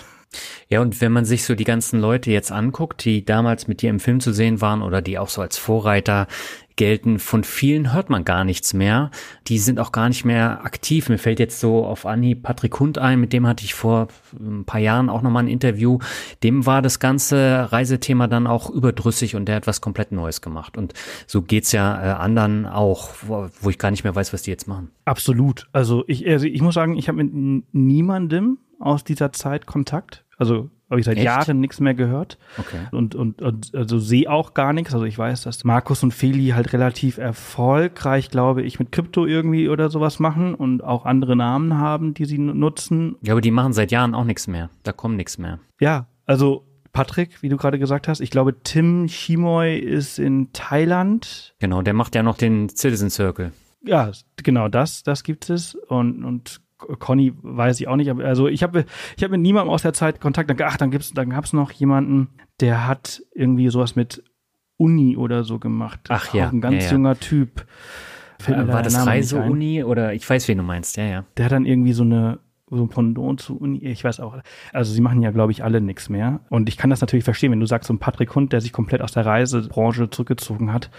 [SPEAKER 2] Ja, und wenn man sich so die ganzen Leute jetzt anguckt, die damals mit dir im Film zu sehen waren oder die auch so als Vorreiter gelten, von vielen hört man gar nichts mehr. Die sind auch gar nicht mehr aktiv. Mir fällt jetzt so auf Anhieb Patrick Hund ein, mit dem hatte ich vor ein paar Jahren auch nochmal ein Interview. Dem war das ganze Reisethema dann auch überdrüssig und der hat was komplett Neues gemacht. Und so geht's ja äh, anderen auch, wo, wo ich gar nicht mehr weiß, was die jetzt machen.
[SPEAKER 1] Absolut. Also ich, also ich muss sagen, ich habe mit niemandem aus dieser Zeit Kontakt. Also habe ich seit Echt? Jahren nichts mehr gehört. Okay. Und, und, und also sehe auch gar nichts. Also ich weiß, dass Markus und Feli halt relativ erfolgreich, glaube ich, mit Krypto irgendwie oder sowas machen und auch andere Namen haben, die sie nutzen.
[SPEAKER 2] Ja, aber die machen seit Jahren auch nichts mehr. Da kommt nichts mehr.
[SPEAKER 1] Ja, also Patrick, wie du gerade gesagt hast. Ich glaube, Tim Chimoy ist in Thailand.
[SPEAKER 2] Genau, der macht ja noch den Citizen Circle.
[SPEAKER 1] Ja, genau das, das gibt es. Und, und Conny weiß ich auch nicht, aber also ich habe ich hab mit niemandem aus der Zeit Kontakt. Dann, ach, dann gibt's, dann gab's noch jemanden, der hat irgendwie sowas mit Uni oder so gemacht.
[SPEAKER 2] Ach ja,
[SPEAKER 1] auch ein ganz
[SPEAKER 2] ja,
[SPEAKER 1] ja. junger Typ.
[SPEAKER 2] Äh, war das Reise-Uni oder ich weiß, wen du meinst, ja, ja.
[SPEAKER 1] Der hat dann irgendwie so eine so ein Pendant zu Uni, ich weiß auch. Also sie machen ja, glaube ich, alle nichts mehr. Und ich kann das natürlich verstehen, wenn du sagst, so ein Patrick Hund, der sich komplett aus der Reisebranche zurückgezogen hat.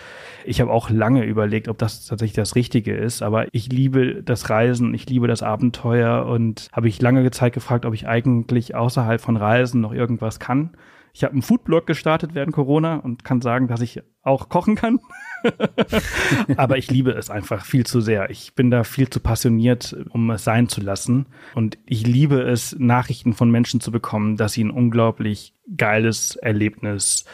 [SPEAKER 1] Ich habe auch lange überlegt, ob das tatsächlich das Richtige ist. Aber ich liebe das Reisen, ich liebe das Abenteuer und habe ich lange Zeit gefragt, ob ich eigentlich außerhalb von Reisen noch irgendwas kann. Ich habe einen Foodblog gestartet während Corona und kann sagen, dass ich auch kochen kann. [LAUGHS] [LAUGHS] Aber ich liebe es einfach viel zu sehr. Ich bin da viel zu passioniert, um es sein zu lassen. Und ich liebe es, Nachrichten von Menschen zu bekommen, dass sie ein unglaublich geiles Erlebnis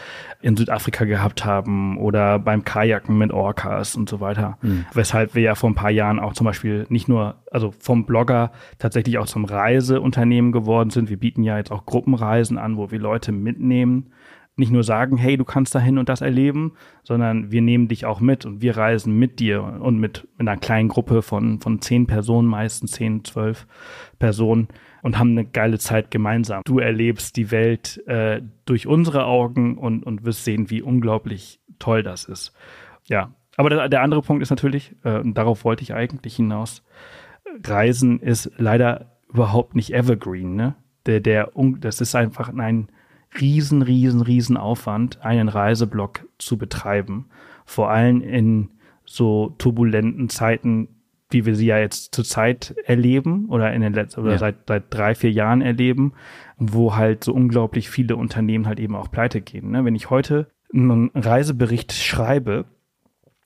[SPEAKER 1] in Südafrika gehabt haben oder beim Kajaken mit Orcas und so weiter. Mhm. Weshalb wir ja vor ein paar Jahren auch zum Beispiel nicht nur, also vom Blogger tatsächlich auch zum Reiseunternehmen geworden sind. Wir bieten ja jetzt auch Gruppenreisen an, wo wir Leute mitnehmen nicht nur sagen, hey, du kannst dahin und das erleben, sondern wir nehmen dich auch mit und wir reisen mit dir und mit, mit einer kleinen Gruppe von, von zehn Personen, meistens zehn, zwölf Personen und haben eine geile Zeit gemeinsam. Du erlebst die Welt äh, durch unsere Augen und, und wirst sehen, wie unglaublich toll das ist. Ja, aber der, der andere Punkt ist natürlich, äh, und darauf wollte ich eigentlich hinaus, Reisen ist leider überhaupt nicht evergreen, ne? Der, der, das ist einfach ein riesen, riesen, riesen Aufwand, einen Reiseblock zu betreiben. Vor allem in so turbulenten Zeiten, wie wir sie ja jetzt zurzeit erleben oder in den letzten oder ja. seit, seit drei, vier Jahren erleben, wo halt so unglaublich viele Unternehmen halt eben auch pleite gehen. Ne? Wenn ich heute einen Reisebericht schreibe,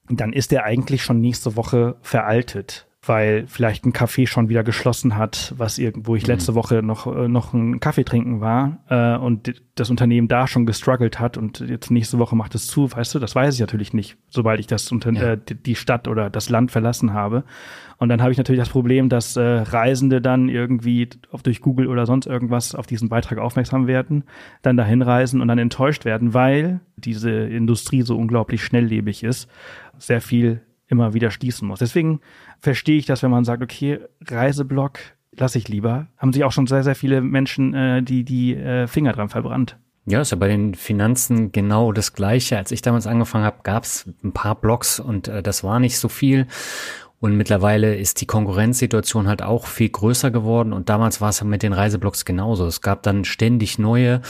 [SPEAKER 1] dann ist der eigentlich schon nächste Woche veraltet weil vielleicht ein Café schon wieder geschlossen hat, was irgendwo ich mhm. letzte Woche noch äh, noch einen Kaffee trinken war äh, und das Unternehmen da schon gestruggelt hat und jetzt nächste Woche macht es zu, weißt du, das weiß ich natürlich nicht, sobald ich das unter ja. äh, die Stadt oder das Land verlassen habe. Und dann habe ich natürlich das Problem, dass äh, Reisende dann irgendwie auf, durch Google oder sonst irgendwas auf diesen Beitrag aufmerksam werden, dann dahin reisen und dann enttäuscht werden, weil diese Industrie so unglaublich schnelllebig ist, sehr viel immer wieder schließen muss. Deswegen verstehe ich das, wenn man sagt, okay, Reiseblock lasse ich lieber. Haben sich auch schon sehr, sehr viele Menschen äh, die, die äh, Finger dran verbrannt.
[SPEAKER 2] Ja, ist ja bei den Finanzen genau das Gleiche. Als ich damals angefangen habe, gab es ein paar Blogs und äh, das war nicht so viel. Und mittlerweile ist die Konkurrenzsituation halt auch viel größer geworden. Und damals war es mit den Reiseblogs genauso. Es gab dann ständig neue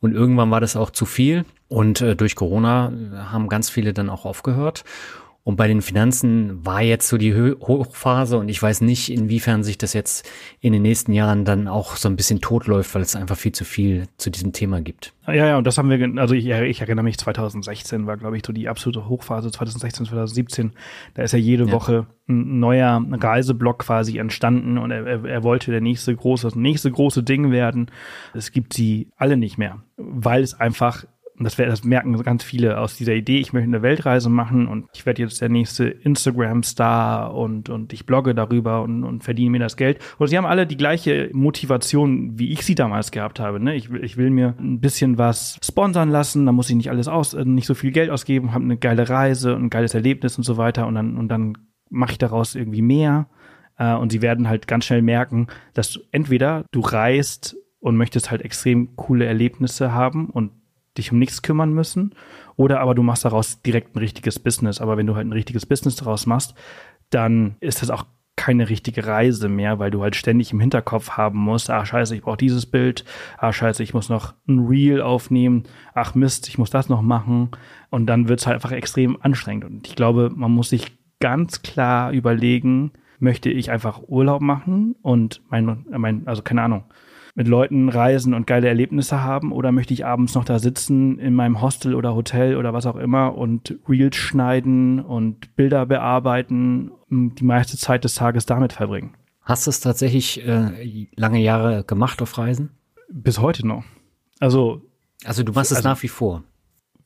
[SPEAKER 2] und irgendwann war das auch zu viel. Und äh, durch Corona haben ganz viele dann auch aufgehört. Und bei den Finanzen war jetzt so die Hochphase und ich weiß nicht, inwiefern sich das jetzt in den nächsten Jahren dann auch so ein bisschen totläuft, weil es einfach viel zu viel zu diesem Thema gibt.
[SPEAKER 1] Ja, ja, und das haben wir, also ich, ich erinnere mich, 2016 war, glaube ich, so die absolute Hochphase, 2016, 2017. Da ist ja jede ja. Woche ein neuer Reiseblock quasi entstanden und er, er, er wollte der nächste große, das nächste große Ding werden. Es gibt sie alle nicht mehr, weil es einfach und das, das merken ganz viele aus dieser Idee, ich möchte eine Weltreise machen und ich werde jetzt der nächste Instagram-Star und, und ich blogge darüber und, und verdiene mir das Geld. Und sie haben alle die gleiche Motivation, wie ich sie damals gehabt habe. Ne? Ich, will, ich will mir ein bisschen was sponsern lassen, da muss ich nicht alles aus, äh, nicht so viel Geld ausgeben, habe eine geile Reise und ein geiles Erlebnis und so weiter und dann, und dann mache ich daraus irgendwie mehr. Äh, und sie werden halt ganz schnell merken, dass du entweder du reist und möchtest halt extrem coole Erlebnisse haben und dich um nichts kümmern müssen. Oder aber du machst daraus direkt ein richtiges Business. Aber wenn du halt ein richtiges Business daraus machst, dann ist das auch keine richtige Reise mehr, weil du halt ständig im Hinterkopf haben musst, ah scheiße, ich brauche dieses Bild, ah scheiße, ich muss noch ein Reel aufnehmen, ach Mist, ich muss das noch machen und dann wird's halt einfach extrem anstrengend und ich glaube, man muss sich ganz klar überlegen, möchte ich einfach Urlaub machen und mein, mein also keine Ahnung, mit Leuten reisen und geile Erlebnisse haben oder möchte ich abends noch da sitzen in meinem Hostel oder Hotel oder was auch immer und Reels schneiden und Bilder bearbeiten, die meiste Zeit des Tages damit verbringen.
[SPEAKER 2] Hast du es tatsächlich äh, lange Jahre gemacht auf Reisen?
[SPEAKER 1] Bis heute noch. Also
[SPEAKER 2] also du machst es also, nach wie vor.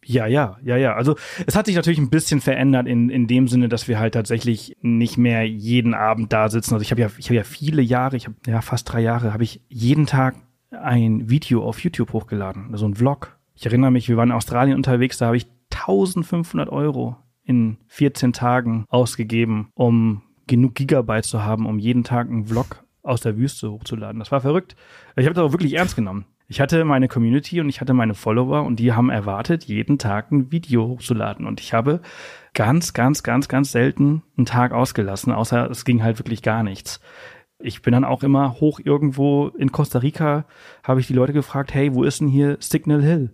[SPEAKER 1] Ja, ja, ja, ja. Also es hat sich natürlich ein bisschen verändert in, in dem Sinne, dass wir halt tatsächlich nicht mehr jeden Abend da sitzen. Also ich habe ja, ich habe ja viele Jahre, ich habe ja fast drei Jahre, habe ich jeden Tag ein Video auf YouTube hochgeladen, so ein Vlog. Ich erinnere mich, wir waren in Australien unterwegs, da habe ich 1500 Euro in 14 Tagen ausgegeben, um genug Gigabyte zu haben, um jeden Tag einen Vlog aus der Wüste hochzuladen. Das war verrückt. Ich habe das auch wirklich ernst genommen. Ich hatte meine Community und ich hatte meine Follower und die haben erwartet, jeden Tag ein Video hochzuladen. Und ich habe ganz, ganz, ganz, ganz selten einen Tag ausgelassen, außer es ging halt wirklich gar nichts. Ich bin dann auch immer hoch irgendwo in Costa Rica, habe ich die Leute gefragt, hey, wo ist denn hier Signal Hill?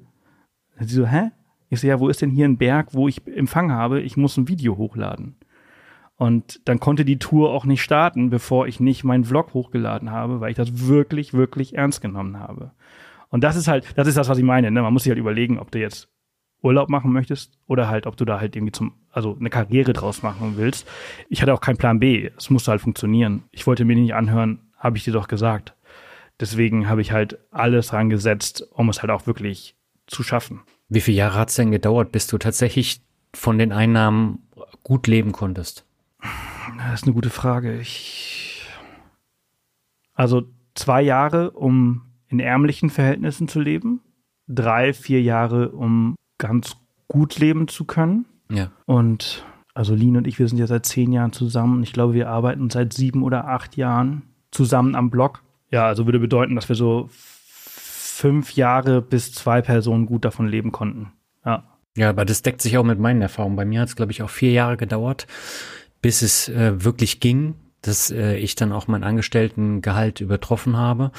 [SPEAKER 1] Sie so, hä? Ich so, ja, wo ist denn hier ein Berg, wo ich Empfang habe? Ich muss ein Video hochladen. Und dann konnte die Tour auch nicht starten, bevor ich nicht meinen Vlog hochgeladen habe, weil ich das wirklich, wirklich ernst genommen habe. Und das ist halt, das ist das, was ich meine. Ne? Man muss sich halt überlegen, ob du jetzt Urlaub machen möchtest oder halt, ob du da halt irgendwie zum, also eine Karriere draus machen willst. Ich hatte auch keinen Plan B. Es musste halt funktionieren. Ich wollte mir nicht anhören, habe ich dir doch gesagt. Deswegen habe ich halt alles rangesetzt, um es halt auch wirklich zu schaffen.
[SPEAKER 2] Wie viele Jahre hat es denn gedauert, bis du tatsächlich von den Einnahmen gut leben konntest?
[SPEAKER 1] Das ist eine gute Frage. Ich also zwei Jahre, um in ärmlichen Verhältnissen zu leben, drei, vier Jahre, um ganz gut leben zu können.
[SPEAKER 2] Ja.
[SPEAKER 1] Und also Lin und ich, wir sind ja seit zehn Jahren zusammen. Ich glaube, wir arbeiten seit sieben oder acht Jahren zusammen am Blog. Ja, also würde bedeuten, dass wir so fünf Jahre bis zwei Personen gut davon leben konnten. Ja.
[SPEAKER 2] Ja, aber das deckt sich auch mit meinen Erfahrungen. Bei mir hat es, glaube ich, auch vier Jahre gedauert, bis es äh, wirklich ging, dass äh, ich dann auch mein Angestelltengehalt übertroffen habe.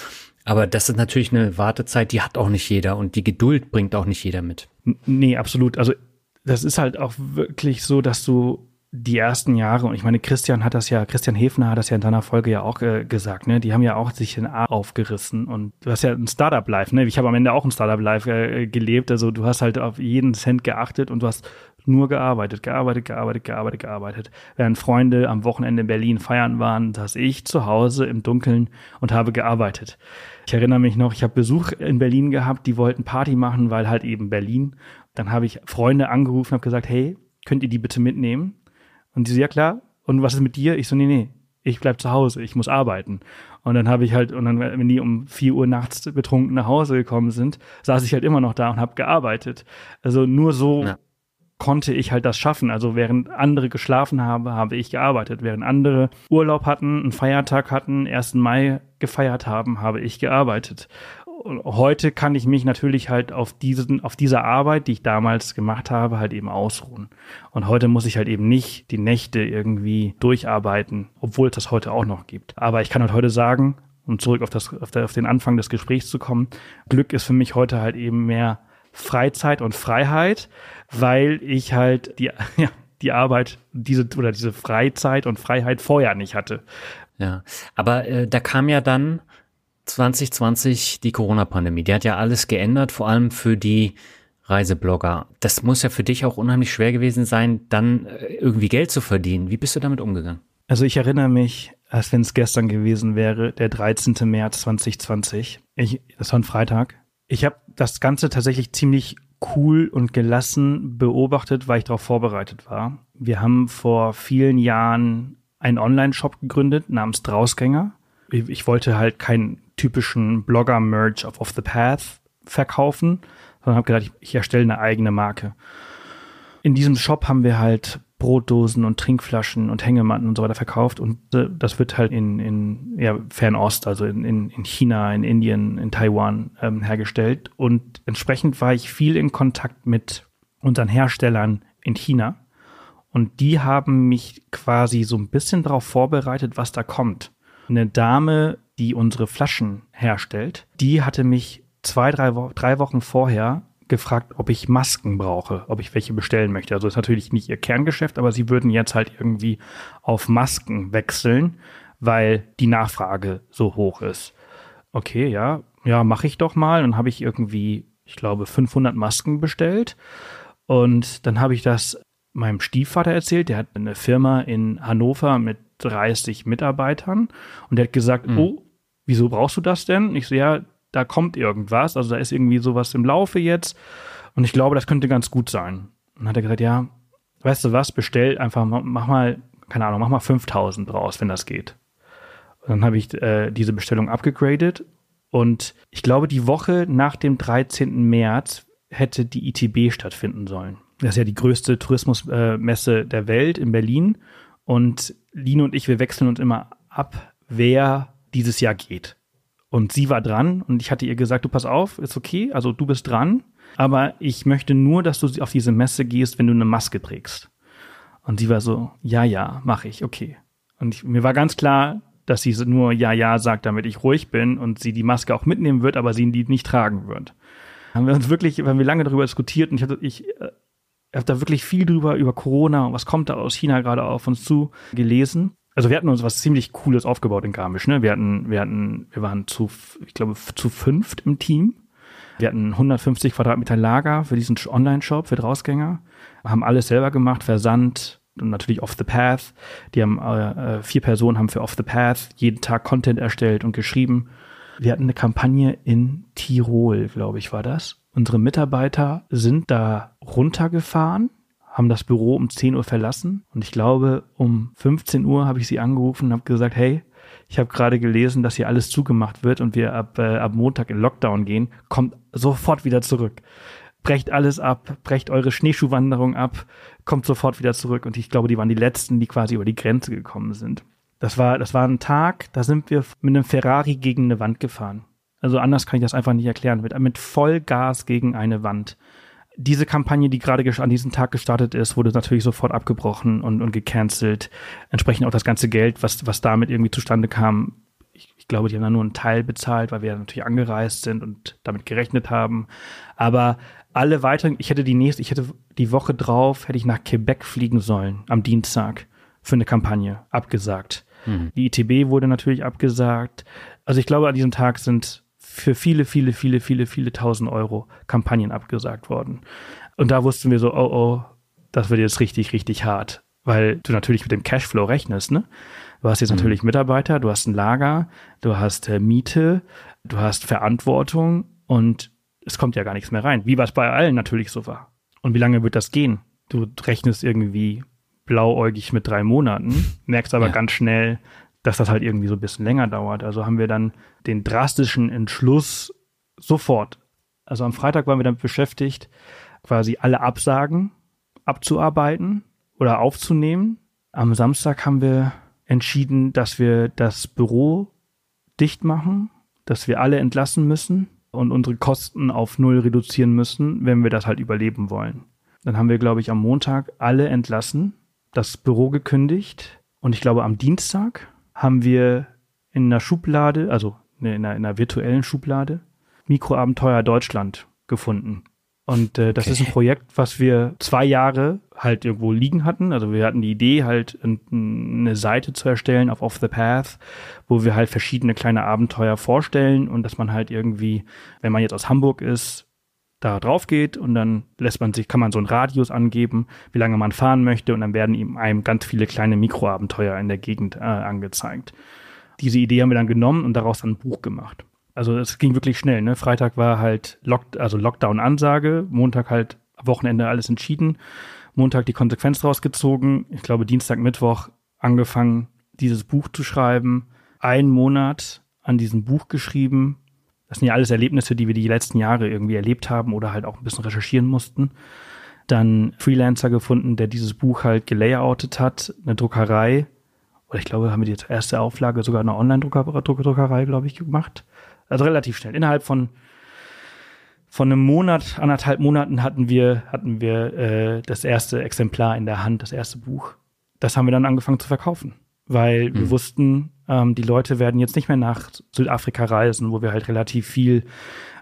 [SPEAKER 2] Aber das ist natürlich eine Wartezeit, die hat auch nicht jeder und die Geduld bringt auch nicht jeder mit.
[SPEAKER 1] Nee, absolut. Also das ist halt auch wirklich so, dass du die ersten Jahre, und ich meine, Christian hat das ja, Christian Hefner hat das ja in deiner Folge ja auch äh, gesagt, ne? Die haben ja auch sich den A aufgerissen und du hast ja ein Startup-Life, ne? Ich habe am Ende auch ein Startup-Life äh, gelebt. Also du hast halt auf jeden Cent geachtet und du hast nur gearbeitet, gearbeitet, gearbeitet, gearbeitet, gearbeitet. Während Freunde am Wochenende in Berlin feiern waren, saß ich zu Hause im Dunkeln und habe gearbeitet. Ich erinnere mich noch, ich habe Besuch in Berlin gehabt, die wollten Party machen, weil halt eben Berlin. Dann habe ich Freunde angerufen, habe gesagt, hey, könnt ihr die bitte mitnehmen? Und die so, ja klar. Und was ist mit dir? Ich so, nee, nee, ich bleib zu Hause, ich muss arbeiten. Und dann habe ich halt, und dann, wenn die um vier Uhr nachts betrunken nach Hause gekommen sind, saß ich halt immer noch da und habe gearbeitet. Also nur so ja. Konnte ich halt das schaffen. Also während andere geschlafen haben, habe ich gearbeitet. Während andere Urlaub hatten, einen Feiertag hatten, 1. Mai gefeiert haben, habe ich gearbeitet heute kann ich mich natürlich halt auf diesen, auf diese Arbeit, die ich damals gemacht habe, halt eben ausruhen. Und heute muss ich halt eben nicht die Nächte irgendwie durcharbeiten, obwohl es das heute auch noch gibt. Aber ich kann halt heute sagen, um zurück auf das, auf, der, auf den Anfang des Gesprächs zu kommen, Glück ist für mich heute halt eben mehr Freizeit und Freiheit, weil ich halt die, [LAUGHS] ja, die Arbeit, diese oder diese Freizeit und Freiheit vorher nicht hatte.
[SPEAKER 2] Ja, aber äh, da kam ja dann 2020 die Corona-Pandemie. Die hat ja alles geändert, vor allem für die Reiseblogger. Das muss ja für dich auch unheimlich schwer gewesen sein, dann äh, irgendwie Geld zu verdienen. Wie bist du damit umgegangen?
[SPEAKER 1] Also ich erinnere mich, als wenn es gestern gewesen wäre, der 13. März 2020. Ich, das war ein Freitag. Ich habe das Ganze tatsächlich ziemlich cool und gelassen beobachtet, weil ich darauf vorbereitet war. Wir haben vor vielen Jahren einen Online-Shop gegründet namens Drausgänger. Ich wollte halt kein typischen Blogger-Merch auf Off the Path verkaufen, sondern habe gedacht, ich, ich erstelle eine eigene Marke. In diesem Shop haben wir halt Brotdosen und Trinkflaschen und Hängematten und so weiter verkauft. Und äh, das wird halt in, in ja, Fernost, also in, in, in China, in Indien, in Taiwan ähm, hergestellt. Und entsprechend war ich viel in Kontakt mit unseren Herstellern in China. Und die haben mich quasi so ein bisschen darauf vorbereitet, was da kommt. Eine Dame die unsere Flaschen herstellt, die hatte mich zwei, drei, Wo drei Wochen vorher gefragt, ob ich Masken brauche, ob ich welche bestellen möchte. Also ist natürlich nicht ihr Kerngeschäft, aber sie würden jetzt halt irgendwie auf Masken wechseln, weil die Nachfrage so hoch ist. Okay, ja, ja, mache ich doch mal. Und habe ich irgendwie, ich glaube, 500 Masken bestellt. Und dann habe ich das meinem Stiefvater erzählt. Der hat eine Firma in Hannover mit 30 Mitarbeitern und der hat gesagt, mhm. oh, wieso brauchst du das denn? Ich so, ja, da kommt irgendwas, also da ist irgendwie sowas im Laufe jetzt und ich glaube, das könnte ganz gut sein. Und dann hat er gesagt, ja, weißt du was, bestell einfach, mach mal, keine Ahnung, mach mal 5000 draus, wenn das geht. Und dann habe ich äh, diese Bestellung abgegradet und ich glaube, die Woche nach dem 13. März hätte die ITB stattfinden sollen. Das ist ja die größte Tourismusmesse äh, der Welt in Berlin. Und Line und ich, wir wechseln uns immer ab, wer dieses Jahr geht. Und sie war dran und ich hatte ihr gesagt, du pass auf, ist okay, also du bist dran, aber ich möchte nur, dass du auf diese Messe gehst, wenn du eine Maske trägst. Und sie war so, ja, ja, mache ich, okay. Und ich, mir war ganz klar, dass sie nur ja, ja sagt, damit ich ruhig bin und sie die Maske auch mitnehmen wird, aber sie die nicht tragen wird. Haben wir uns wirklich, haben wir lange darüber diskutiert und ich hatte, ich äh, habe da wirklich viel drüber, über Corona und was kommt da aus China gerade auf uns zu, gelesen also wir hatten uns was ziemlich Cooles aufgebaut in Garmisch. Ne? Wir hatten, wir hatten, wir waren zu, ich glaube, zu fünft im Team. Wir hatten 150 Quadratmeter Lager für diesen Online-Shop für Drausgänger. Haben alles selber gemacht, Versand und natürlich Off the Path. Die haben äh, äh, vier Personen haben für Off the Path jeden Tag Content erstellt und geschrieben. Wir hatten eine Kampagne in Tirol, glaube ich, war das. Unsere Mitarbeiter sind da runtergefahren haben das Büro um 10 Uhr verlassen und ich glaube, um 15 Uhr habe ich sie angerufen und habe gesagt, hey, ich habe gerade gelesen, dass hier alles zugemacht wird und wir ab, äh, ab Montag in Lockdown gehen, kommt sofort wieder zurück. Brecht alles ab, brecht eure Schneeschuhwanderung ab, kommt sofort wieder zurück. Und ich glaube, die waren die letzten, die quasi über die Grenze gekommen sind. Das war, das war ein Tag, da sind wir mit einem Ferrari gegen eine Wand gefahren. Also anders kann ich das einfach nicht erklären. Mit, mit Vollgas gegen eine Wand. Diese Kampagne, die gerade an diesem Tag gestartet ist, wurde natürlich sofort abgebrochen und, und gecancelt. Entsprechend auch das ganze Geld, was, was damit irgendwie zustande kam. Ich, ich glaube, die haben da nur einen Teil bezahlt, weil wir natürlich angereist sind und damit gerechnet haben. Aber alle weiteren, ich hätte die nächste, ich hätte die Woche drauf, hätte ich nach Quebec fliegen sollen am Dienstag für eine Kampagne. Abgesagt. Mhm. Die ITB wurde natürlich abgesagt. Also ich glaube, an diesem Tag sind für viele, viele, viele, viele, viele tausend Euro Kampagnen abgesagt worden. Und da wussten wir so, oh, oh, das wird jetzt richtig, richtig hart. Weil du natürlich mit dem Cashflow rechnest, ne? Du hast jetzt mhm. natürlich Mitarbeiter, du hast ein Lager, du hast äh, Miete, du hast Verantwortung und es kommt ja gar nichts mehr rein. Wie was bei allen natürlich so war. Und wie lange wird das gehen? Du rechnest irgendwie blauäugig mit drei Monaten, merkst aber ja. ganz schnell, dass das halt irgendwie so ein bisschen länger dauert. Also haben wir dann den drastischen Entschluss sofort. Also am Freitag waren wir damit beschäftigt, quasi alle Absagen abzuarbeiten oder aufzunehmen. Am Samstag haben wir entschieden, dass wir das Büro dicht machen, dass wir alle entlassen müssen und unsere Kosten auf Null reduzieren müssen, wenn wir das halt überleben wollen. Dann haben wir, glaube ich, am Montag alle entlassen das Büro gekündigt und ich glaube am Dienstag haben wir in einer Schublade, also in einer, in einer virtuellen Schublade, Mikroabenteuer Deutschland gefunden. Und äh, das okay. ist ein Projekt, was wir zwei Jahre halt irgendwo liegen hatten. Also wir hatten die Idee, halt eine Seite zu erstellen auf Off the Path, wo wir halt verschiedene kleine Abenteuer vorstellen und dass man halt irgendwie, wenn man jetzt aus Hamburg ist, da drauf geht und dann lässt man sich, kann man so einen Radius angeben, wie lange man fahren möchte und dann werden ihm einem ganz viele kleine Mikroabenteuer in der Gegend äh, angezeigt. Diese Idee haben wir dann genommen und daraus dann ein Buch gemacht. Also es ging wirklich schnell. Ne? Freitag war halt Lock, also Lockdown-Ansage, Montag halt Wochenende alles entschieden, Montag die Konsequenz rausgezogen. Ich glaube Dienstag, Mittwoch angefangen, dieses Buch zu schreiben. Ein Monat an diesem Buch geschrieben, das sind ja alles Erlebnisse, die wir die letzten Jahre irgendwie erlebt haben oder halt auch ein bisschen recherchieren mussten. Dann Freelancer gefunden, der dieses Buch halt gelayoutet hat, eine Druckerei. Oder ich glaube, haben wir die erste Auflage sogar eine Online-Druckerei, glaube ich, gemacht. Also relativ schnell. Innerhalb von von einem Monat, anderthalb Monaten hatten wir, hatten wir äh, das erste Exemplar in der Hand, das erste Buch. Das haben wir dann angefangen zu verkaufen weil wir hm. wussten, ähm, die Leute werden jetzt nicht mehr nach Südafrika reisen, wo wir halt relativ viel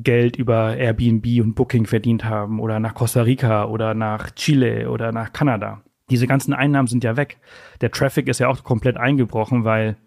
[SPEAKER 1] Geld über Airbnb und Booking verdient haben oder nach Costa Rica oder nach Chile oder nach Kanada. Diese ganzen Einnahmen sind ja weg. Der Traffic ist ja auch komplett eingebrochen, weil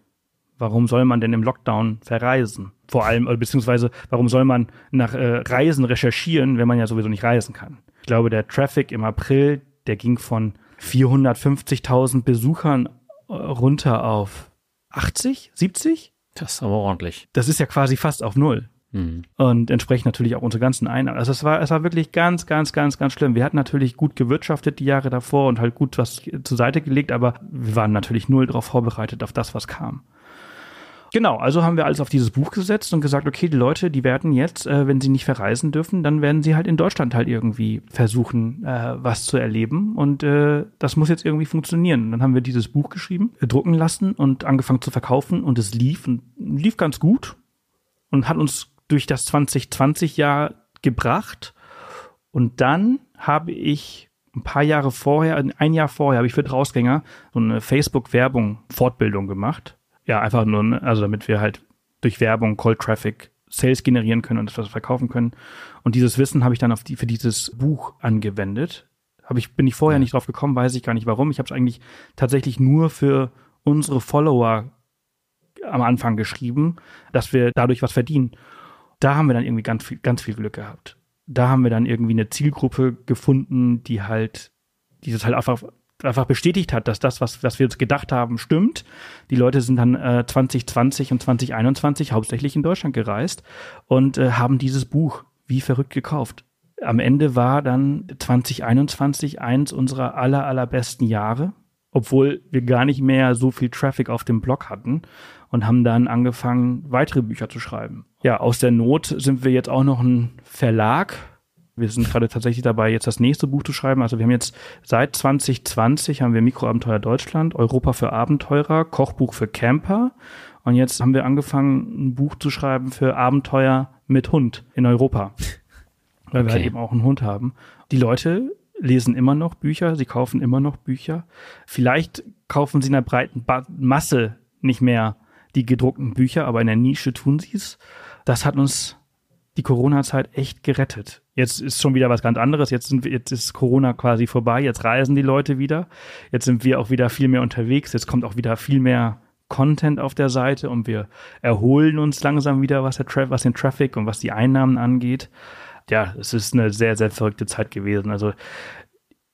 [SPEAKER 1] warum soll man denn im Lockdown verreisen? Vor allem, beziehungsweise warum soll man nach äh, Reisen recherchieren, wenn man ja sowieso nicht reisen kann? Ich glaube, der Traffic im April, der ging von 450.000 Besuchern runter auf 80, 70.
[SPEAKER 2] Das ist aber ordentlich.
[SPEAKER 1] Das ist ja quasi fast auf Null. Mhm. Und entsprechend natürlich auch unsere ganzen Einnahmen. Also es war, es war wirklich ganz, ganz, ganz, ganz schlimm. Wir hatten natürlich gut gewirtschaftet die Jahre davor und halt gut was zur Seite gelegt, aber wir waren natürlich null darauf vorbereitet, auf das, was kam. Genau, also haben wir alles auf dieses Buch gesetzt und gesagt, okay, die Leute, die werden jetzt, äh, wenn sie nicht verreisen dürfen, dann werden sie halt in Deutschland halt irgendwie versuchen, äh, was zu erleben. Und äh, das muss jetzt irgendwie funktionieren. Dann haben wir dieses Buch geschrieben, äh, drucken lassen und angefangen zu verkaufen und es lief und lief ganz gut und hat uns durch das 2020-Jahr gebracht. Und dann habe ich ein paar Jahre vorher, ein Jahr vorher, habe ich für Drausgänger so eine Facebook-Werbung Fortbildung gemacht ja, einfach nur, ne, also damit wir halt durch Werbung, Cold Traffic Sales generieren können und das verkaufen können. Und dieses Wissen habe ich dann auf die, für dieses Buch angewendet. Hab ich, bin ich vorher ja. nicht drauf gekommen, weiß ich gar nicht warum. Ich habe es eigentlich tatsächlich nur für unsere Follower am Anfang geschrieben, dass wir dadurch was verdienen. Da haben wir dann irgendwie ganz viel, ganz viel Glück gehabt. Da haben wir dann irgendwie eine Zielgruppe gefunden, die halt dieses halt einfach einfach bestätigt hat, dass das, was, was wir uns gedacht haben, stimmt. Die Leute sind dann äh, 2020 und 2021 hauptsächlich in Deutschland gereist und äh, haben dieses Buch wie verrückt gekauft. Am Ende war dann 2021 eins unserer aller, allerbesten Jahre, obwohl wir gar nicht mehr so viel Traffic auf dem Blog hatten und haben dann angefangen, weitere Bücher zu schreiben. Ja, aus der Not sind wir jetzt auch noch ein Verlag Wir sind gerade tatsächlich dabei, jetzt das nächste Buch zu schreiben. Also wir haben jetzt seit 2020 haben wir Mikroabenteuer Deutschland, Europa für Abenteurer, Kochbuch für Camper. Und jetzt haben wir angefangen, ein Buch zu schreiben für Abenteuer mit Hund in Europa. Weil okay. wir halt eben auch einen Hund haben. Die Leute lesen immer noch Bücher, sie kaufen immer noch Bücher. Vielleicht kaufen sie in der breiten ba Masse nicht mehr die gedruckten Bücher, aber in der Nische tun sie es. Das hat uns die Corona-Zeit echt gerettet. Jetzt ist schon wieder was ganz anderes. Jetzt, sind wir, jetzt ist Corona quasi vorbei. Jetzt reisen die Leute wieder. Jetzt sind wir auch wieder viel mehr unterwegs. Jetzt kommt auch wieder viel mehr Content auf der Seite und wir erholen uns langsam wieder, was, was den Traffic und was die Einnahmen angeht. Ja, es ist eine sehr, sehr verrückte Zeit gewesen. Also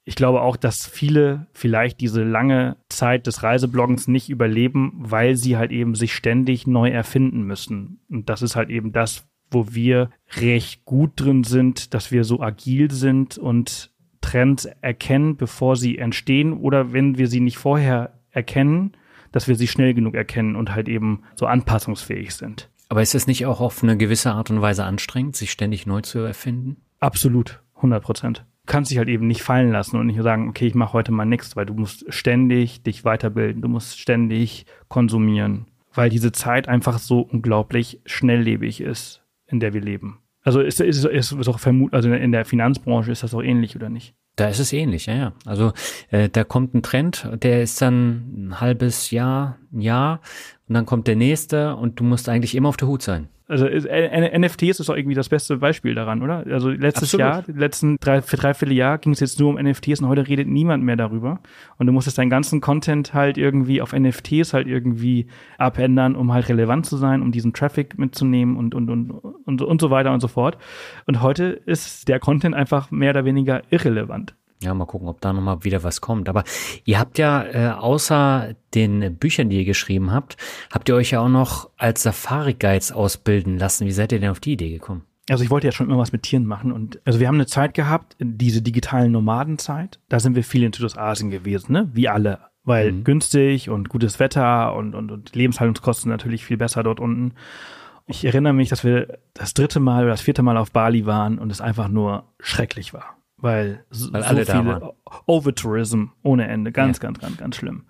[SPEAKER 1] ich glaube auch, dass viele vielleicht diese lange Zeit des Reisebloggens nicht überleben, weil sie halt eben sich ständig neu erfinden müssen. Und das ist halt eben das, wo wir recht gut drin sind, dass wir so agil sind und Trends erkennen, bevor sie entstehen oder wenn wir sie nicht vorher erkennen, dass wir sie schnell genug erkennen und halt eben so anpassungsfähig sind.
[SPEAKER 2] Aber ist es nicht auch auf eine gewisse Art und Weise anstrengend, sich ständig neu zu erfinden?
[SPEAKER 1] Absolut, 100 Prozent. Du kannst dich halt eben nicht fallen lassen und nicht sagen, okay, ich mache heute mal nichts, weil du musst ständig dich weiterbilden, du musst ständig konsumieren, weil diese Zeit einfach so unglaublich schnelllebig ist in der wir leben. Also ist, ist, ist, ist auch vermut, also in der Finanzbranche ist das auch ähnlich oder nicht?
[SPEAKER 2] Da ist es ähnlich, ja, ja. Also äh, da kommt ein Trend, der ist dann ein halbes Jahr, ein Jahr und dann kommt der nächste und du musst eigentlich immer auf der Hut sein.
[SPEAKER 1] Also NFTs ist doch irgendwie das beste Beispiel daran, oder? Also letztes Absolut. Jahr, letzten drei, für drei, vier Jahre ging es jetzt nur um NFTs und heute redet niemand mehr darüber. Und du musstest deinen ganzen Content halt irgendwie auf NFTs halt irgendwie abändern, um halt relevant zu sein, um diesen Traffic mitzunehmen und, und, und, und, und so weiter und so fort. Und heute ist der Content einfach mehr oder weniger irrelevant.
[SPEAKER 2] Ja, mal gucken, ob da nochmal wieder was kommt. Aber ihr habt ja äh, außer den Büchern, die ihr geschrieben habt, habt ihr euch ja auch noch als Safari-Guides ausbilden lassen. Wie seid ihr denn auf die Idee gekommen?
[SPEAKER 1] Also ich wollte ja schon immer was mit Tieren machen und also wir haben eine Zeit gehabt, diese digitalen Nomadenzeit, da sind wir viel in Südostasien gewesen, ne? Wie alle. Weil mhm. günstig und gutes Wetter und, und, und Lebenshaltungskosten natürlich viel besser dort unten. Ich erinnere mich, dass wir das dritte Mal oder das vierte Mal auf Bali waren und es einfach nur schrecklich war weil, weil so alle viele Overtourism ohne Ende, ganz, ja. ganz, ganz, ganz schlimm.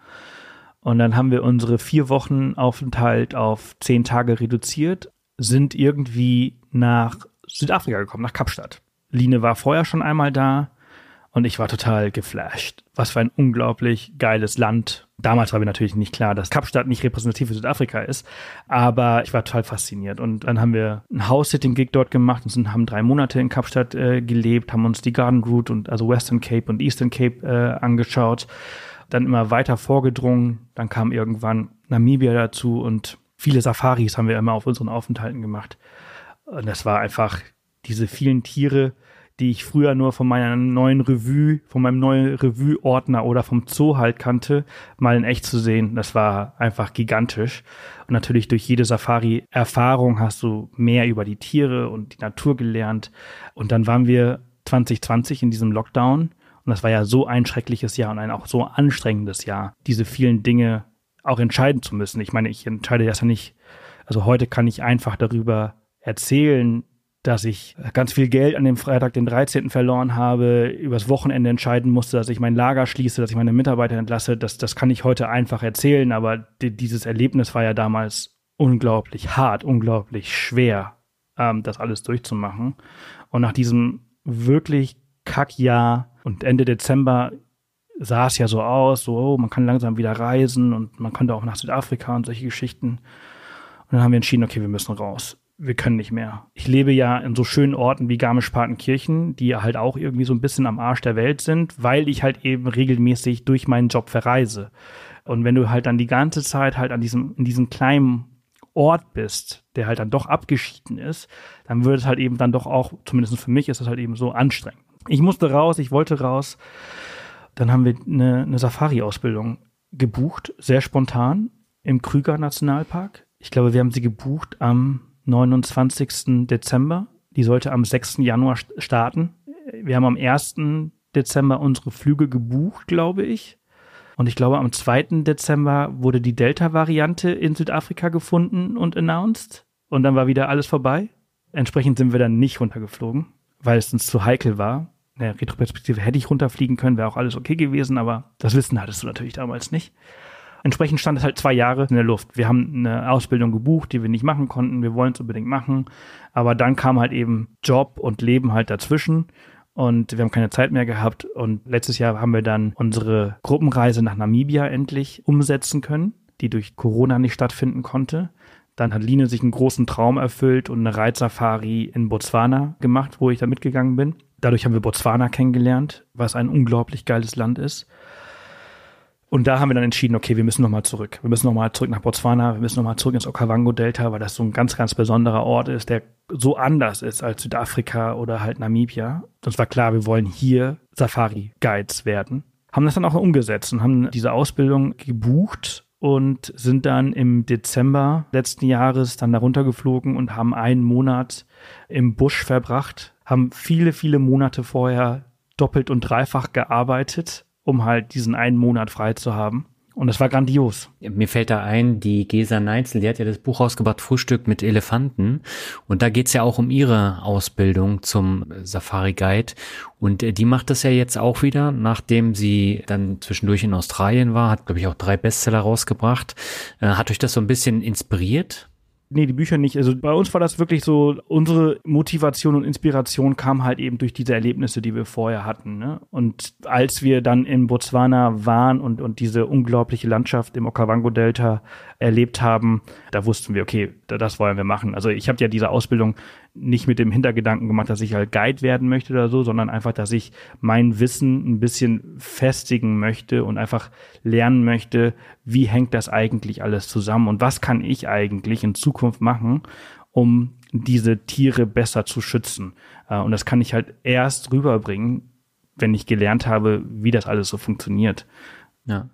[SPEAKER 1] Und dann haben wir unsere vier Wochen Aufenthalt auf zehn Tage reduziert, sind irgendwie nach Südafrika gekommen, nach Kapstadt. Line war vorher schon einmal da und ich war total geflasht. Was für ein unglaublich geiles Land. Damals war mir natürlich nicht klar, dass Kapstadt nicht repräsentativ für Südafrika ist, aber ich war total fasziniert. Und dann haben wir ein House-Sitting-Gig dort gemacht und sind, haben drei Monate in Kapstadt äh, gelebt, haben uns die Garden Route und also Western Cape und Eastern Cape äh, angeschaut. Dann immer weiter vorgedrungen. Dann kam irgendwann Namibia dazu und viele Safaris haben wir immer auf unseren Aufenthalten gemacht. Und das war einfach diese vielen Tiere, die ich früher nur von meiner neuen Revue, von meinem neuen Revue-Ordner oder vom Zoo halt kannte, mal in echt zu sehen, das war einfach gigantisch. Und natürlich durch jede Safari-Erfahrung hast du mehr über die Tiere und die Natur gelernt. Und dann waren wir 2020 in diesem Lockdown. Und das war ja so ein schreckliches Jahr und ein auch so anstrengendes Jahr, diese vielen Dinge auch entscheiden zu müssen. Ich meine, ich entscheide das ja nicht. Also heute kann ich einfach darüber erzählen, dass ich ganz viel Geld an dem Freitag, den 13. verloren habe, übers Wochenende entscheiden musste, dass ich mein Lager schließe, dass ich meine Mitarbeiter entlasse. Das, das kann ich heute einfach erzählen, aber die, dieses Erlebnis war ja damals unglaublich hart, unglaublich schwer, ähm, das alles durchzumachen. Und nach diesem wirklich Kackjahr und Ende Dezember sah es ja so aus, so, oh, man kann langsam wieder reisen und man konnte auch nach Südafrika und solche Geschichten. Und dann haben wir entschieden, okay, wir müssen raus wir können nicht mehr. Ich lebe ja in so schönen Orten wie Garmisch-Partenkirchen, die halt auch irgendwie so ein bisschen am Arsch der Welt sind, weil ich halt eben regelmäßig durch meinen Job verreise. Und wenn du halt dann die ganze Zeit halt an diesem, in diesem kleinen Ort bist, der halt dann doch abgeschieden ist, dann wird es halt eben dann doch auch, zumindest für mich ist das halt eben so anstrengend. Ich musste raus, ich wollte raus. Dann haben wir eine, eine Safari-Ausbildung gebucht, sehr spontan, im Krüger Nationalpark. Ich glaube, wir haben sie gebucht am 29. Dezember. Die sollte am 6. Januar starten. Wir haben am 1. Dezember unsere Flüge gebucht, glaube ich. Und ich glaube, am 2. Dezember wurde die Delta-Variante in Südafrika gefunden und announced. Und dann war wieder alles vorbei. Entsprechend sind wir dann nicht runtergeflogen, weil es uns zu heikel war. In der Retroperspektive hätte ich runterfliegen können, wäre auch alles okay gewesen, aber das Wissen hattest du natürlich damals nicht. Entsprechend stand es halt zwei Jahre in der Luft. Wir haben eine Ausbildung gebucht, die wir nicht machen konnten. Wir wollen es unbedingt machen. Aber dann kam halt eben Job und Leben halt dazwischen. Und wir haben keine Zeit mehr gehabt. Und letztes Jahr haben wir dann unsere Gruppenreise nach Namibia endlich umsetzen können, die durch Corona nicht stattfinden konnte. Dann hat Line sich einen großen Traum erfüllt und eine Reitsafari in Botswana gemacht, wo ich da mitgegangen bin. Dadurch haben wir Botswana kennengelernt, was ein unglaublich geiles Land ist. Und da haben wir dann entschieden, okay, wir müssen nochmal zurück. Wir müssen nochmal zurück nach Botswana, wir müssen nochmal zurück ins Okavango-Delta, weil das so ein ganz, ganz besonderer Ort ist, der so anders ist als Südafrika oder halt Namibia. Uns war klar, wir wollen hier Safari-Guides werden. Haben das dann auch umgesetzt und haben diese Ausbildung gebucht und sind dann im Dezember letzten Jahres dann darunter geflogen und haben einen Monat im Busch verbracht, haben viele, viele Monate vorher doppelt und dreifach gearbeitet um halt diesen einen Monat frei zu haben. Und das war grandios.
[SPEAKER 2] Mir fällt da ein, die Gesa Neitzel, die hat ja das Buch rausgebracht, Frühstück mit Elefanten. Und da geht's ja auch um ihre Ausbildung zum Safari Guide. Und äh, die macht das ja jetzt auch wieder, nachdem sie dann zwischendurch in Australien war, hat, glaube ich, auch drei Bestseller rausgebracht. Äh, hat euch das so ein bisschen inspiriert?
[SPEAKER 1] Nee, die Bücher nicht. Also bei uns war das wirklich so, unsere Motivation und Inspiration kam halt eben durch diese Erlebnisse, die wir vorher hatten. Ne? Und als wir dann in Botswana waren und, und diese unglaubliche Landschaft im Okavango-Delta erlebt haben, da wussten wir, okay, das wollen wir machen. Also ich habe ja diese Ausbildung nicht mit dem Hintergedanken gemacht, dass ich halt Guide werden möchte oder so, sondern einfach, dass ich mein Wissen ein bisschen festigen möchte und einfach lernen möchte, wie hängt das eigentlich alles zusammen und was kann ich eigentlich in Zukunft machen, um diese Tiere besser zu schützen. Äh, und das kann ich halt erst rüberbringen, wenn ich gelernt habe, wie das alles so funktioniert.
[SPEAKER 2] Ja.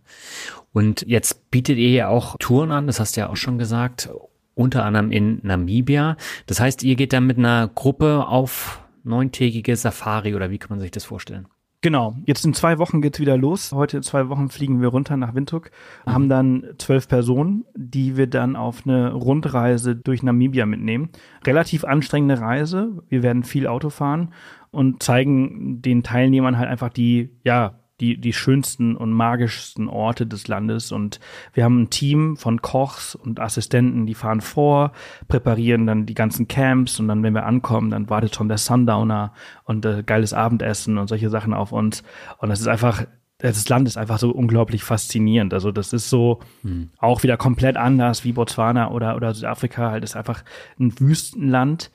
[SPEAKER 2] Und jetzt bietet ihr ja auch Touren an, das hast du ja auch schon gesagt, unter anderem in Namibia. Das heißt, ihr geht dann mit einer Gruppe auf neuntägige Safari oder wie kann man sich das vorstellen?
[SPEAKER 1] Genau, jetzt in zwei Wochen geht's wieder los. Heute in zwei Wochen fliegen wir runter nach Windhoek, mhm. haben dann zwölf Personen, die wir dann auf eine Rundreise durch Namibia mitnehmen. Relativ anstrengende Reise. Wir werden viel Auto fahren und zeigen den Teilnehmern halt einfach die, ja, die, die schönsten und magischsten Orte des Landes. Und wir haben ein Team von Kochs und Assistenten, die fahren vor, präparieren dann die ganzen Camps und dann, wenn wir ankommen, dann wartet schon der Sundowner und äh, geiles Abendessen und solche Sachen auf uns. Und das ist einfach, das Land ist einfach so unglaublich faszinierend. Also das ist so hm. auch wieder komplett anders wie Botswana oder, oder Südafrika. Halt ist einfach ein Wüstenland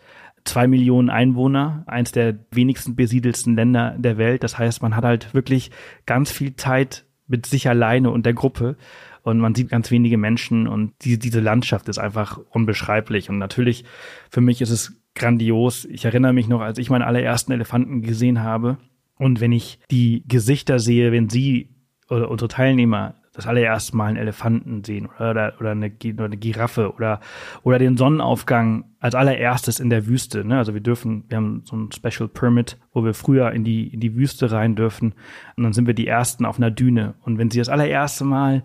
[SPEAKER 1] zwei Millionen Einwohner, eins der wenigsten besiedelsten Länder der Welt. Das heißt, man hat halt wirklich ganz viel Zeit mit sich alleine und der Gruppe und man sieht ganz wenige Menschen und die, diese Landschaft ist einfach unbeschreiblich und natürlich für mich ist es grandios. Ich erinnere mich noch, als ich meinen allerersten Elefanten gesehen habe und wenn ich die Gesichter sehe, wenn sie oder unsere Teilnehmer das allererste Mal einen Elefanten sehen oder, oder, eine, oder eine Giraffe oder, oder den Sonnenaufgang als allererstes in der Wüste. Ne? Also wir dürfen, wir haben so ein Special Permit, wo wir früher in die, in die Wüste rein dürfen und dann sind wir die Ersten auf einer Düne. Und wenn sie das allererste Mal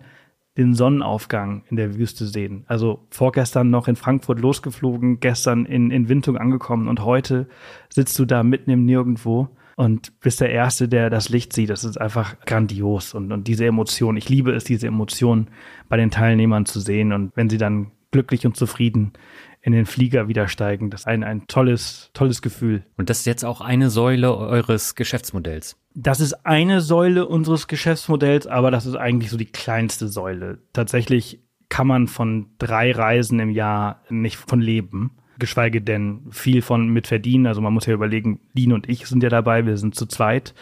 [SPEAKER 1] den Sonnenaufgang in der Wüste sehen. Also vorgestern noch in Frankfurt losgeflogen, gestern in, in Windhoek angekommen und heute sitzt du da mitten im Nirgendwo und bist der Erste, der das Licht sieht. Das ist einfach grandios und, und diese Emotion, ich liebe es, diese Emotion bei den Teilnehmern zu sehen und wenn sie dann glücklich und zufrieden in den Flieger wieder steigen. Das ist ein, ein tolles, tolles Gefühl.
[SPEAKER 2] Und das ist jetzt auch eine Säule eures Geschäftsmodells.
[SPEAKER 1] Das ist eine Säule unseres Geschäftsmodells, aber das ist eigentlich so die kleinste Säule. Tatsächlich kann man von drei Reisen im Jahr nicht von leben geschweige denn viel von mit verdienen. Also man muss ja überlegen, Lin und ich sind ja dabei, wir sind zu zweit.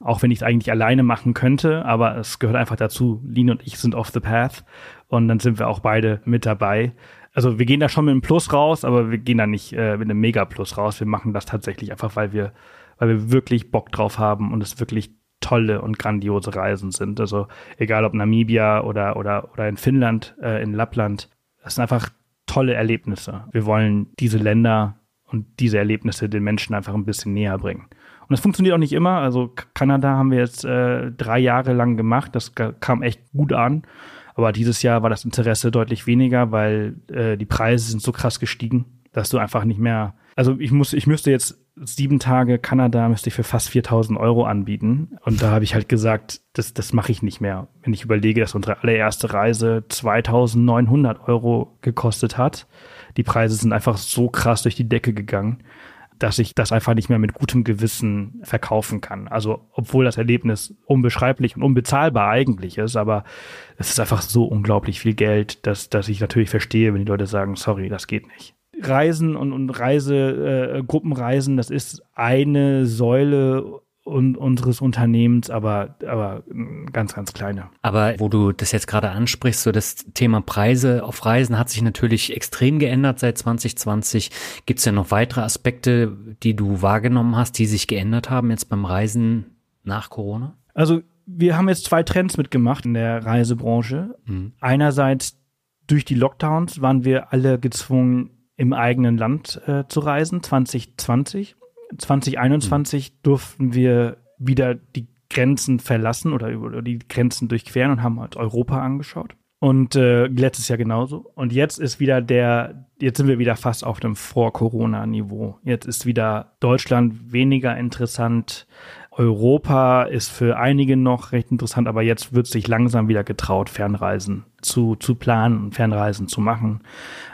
[SPEAKER 1] Auch wenn ich es eigentlich alleine machen könnte, aber es gehört einfach dazu. Lin und ich sind off the path und dann sind wir auch beide mit dabei. Also wir gehen da schon mit einem Plus raus, aber wir gehen da nicht äh, mit einem Mega-Plus raus. Wir machen das tatsächlich einfach, weil wir, weil wir wirklich Bock drauf haben und es wirklich tolle und grandiose Reisen sind. Also egal ob Namibia oder oder oder in Finnland, äh, in Lappland, das sind einfach tolle Erlebnisse. Wir wollen diese Länder und diese Erlebnisse den Menschen einfach ein bisschen näher bringen. Und das funktioniert auch nicht immer. Also Kanada haben wir jetzt äh, drei Jahre lang gemacht. Das kam echt gut an. Aber dieses Jahr war das Interesse deutlich weniger, weil äh, die Preise sind so krass gestiegen, dass du einfach nicht mehr. Also ich muss, ich müsste jetzt sieben Tage Kanada müsste ich für fast 4000 Euro anbieten. Und da habe ich halt gesagt, das, das mache ich nicht mehr. Wenn ich überlege, dass unsere allererste Reise 2900 Euro gekostet hat. Die Preise sind einfach so krass durch die Decke gegangen, dass ich das einfach nicht mehr mit gutem Gewissen verkaufen kann. Also, obwohl das Erlebnis unbeschreiblich und unbezahlbar eigentlich ist, aber es ist einfach so unglaublich viel Geld, dass, dass ich natürlich verstehe, wenn die Leute sagen, sorry, das geht nicht. Reisen und, und Reise, äh, Gruppenreisen, das ist eine Säule und unseres Unternehmens, aber, aber ganz, ganz kleine.
[SPEAKER 2] Aber wo du das jetzt gerade ansprichst, so das Thema Preise auf Reisen hat sich natürlich extrem geändert seit 2020. Gibt es ja noch weitere Aspekte, die du wahrgenommen hast, die sich geändert haben jetzt beim Reisen nach Corona?
[SPEAKER 1] Also wir haben jetzt zwei Trends mitgemacht in der Reisebranche. Mhm. Einerseits durch die Lockdowns waren wir alle gezwungen, im eigenen Land äh, zu reisen, 2020. 2021 mhm. durften wir wieder die Grenzen verlassen oder, oder die Grenzen durchqueren und haben halt Europa angeschaut. Und äh, letztes Jahr genauso. Und jetzt ist wieder der, jetzt sind wir wieder fast auf dem Vor-Corona-Niveau. Jetzt ist wieder Deutschland weniger interessant. Europa ist für einige noch recht interessant, aber jetzt wird sich langsam wieder getraut, Fernreisen zu, zu planen und Fernreisen zu machen.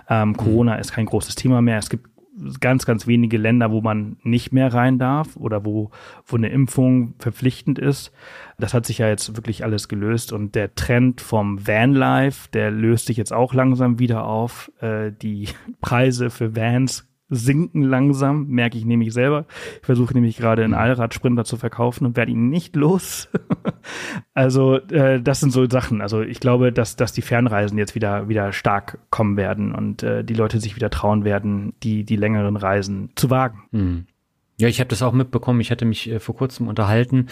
[SPEAKER 1] Ähm, mhm. Corona ist kein großes Thema mehr. Es gibt ganz, ganz wenige Länder, wo man nicht mehr rein darf oder wo, wo eine Impfung verpflichtend ist. Das hat sich ja jetzt wirklich alles gelöst und der Trend vom Vanlife, der löst sich jetzt auch langsam wieder auf. Äh, die [LAUGHS] Preise für Vans sinken langsam, merke ich nämlich selber. Ich versuche nämlich gerade einen mhm. Allradsprinter zu verkaufen und werde ihn nicht los. [LAUGHS] also äh, das sind so Sachen. Also ich glaube, dass, dass die Fernreisen jetzt wieder, wieder stark kommen werden und äh, die Leute sich wieder trauen werden, die, die längeren Reisen zu wagen.
[SPEAKER 2] Mhm. Ja, ich habe das auch mitbekommen. Ich hatte mich äh, vor kurzem unterhalten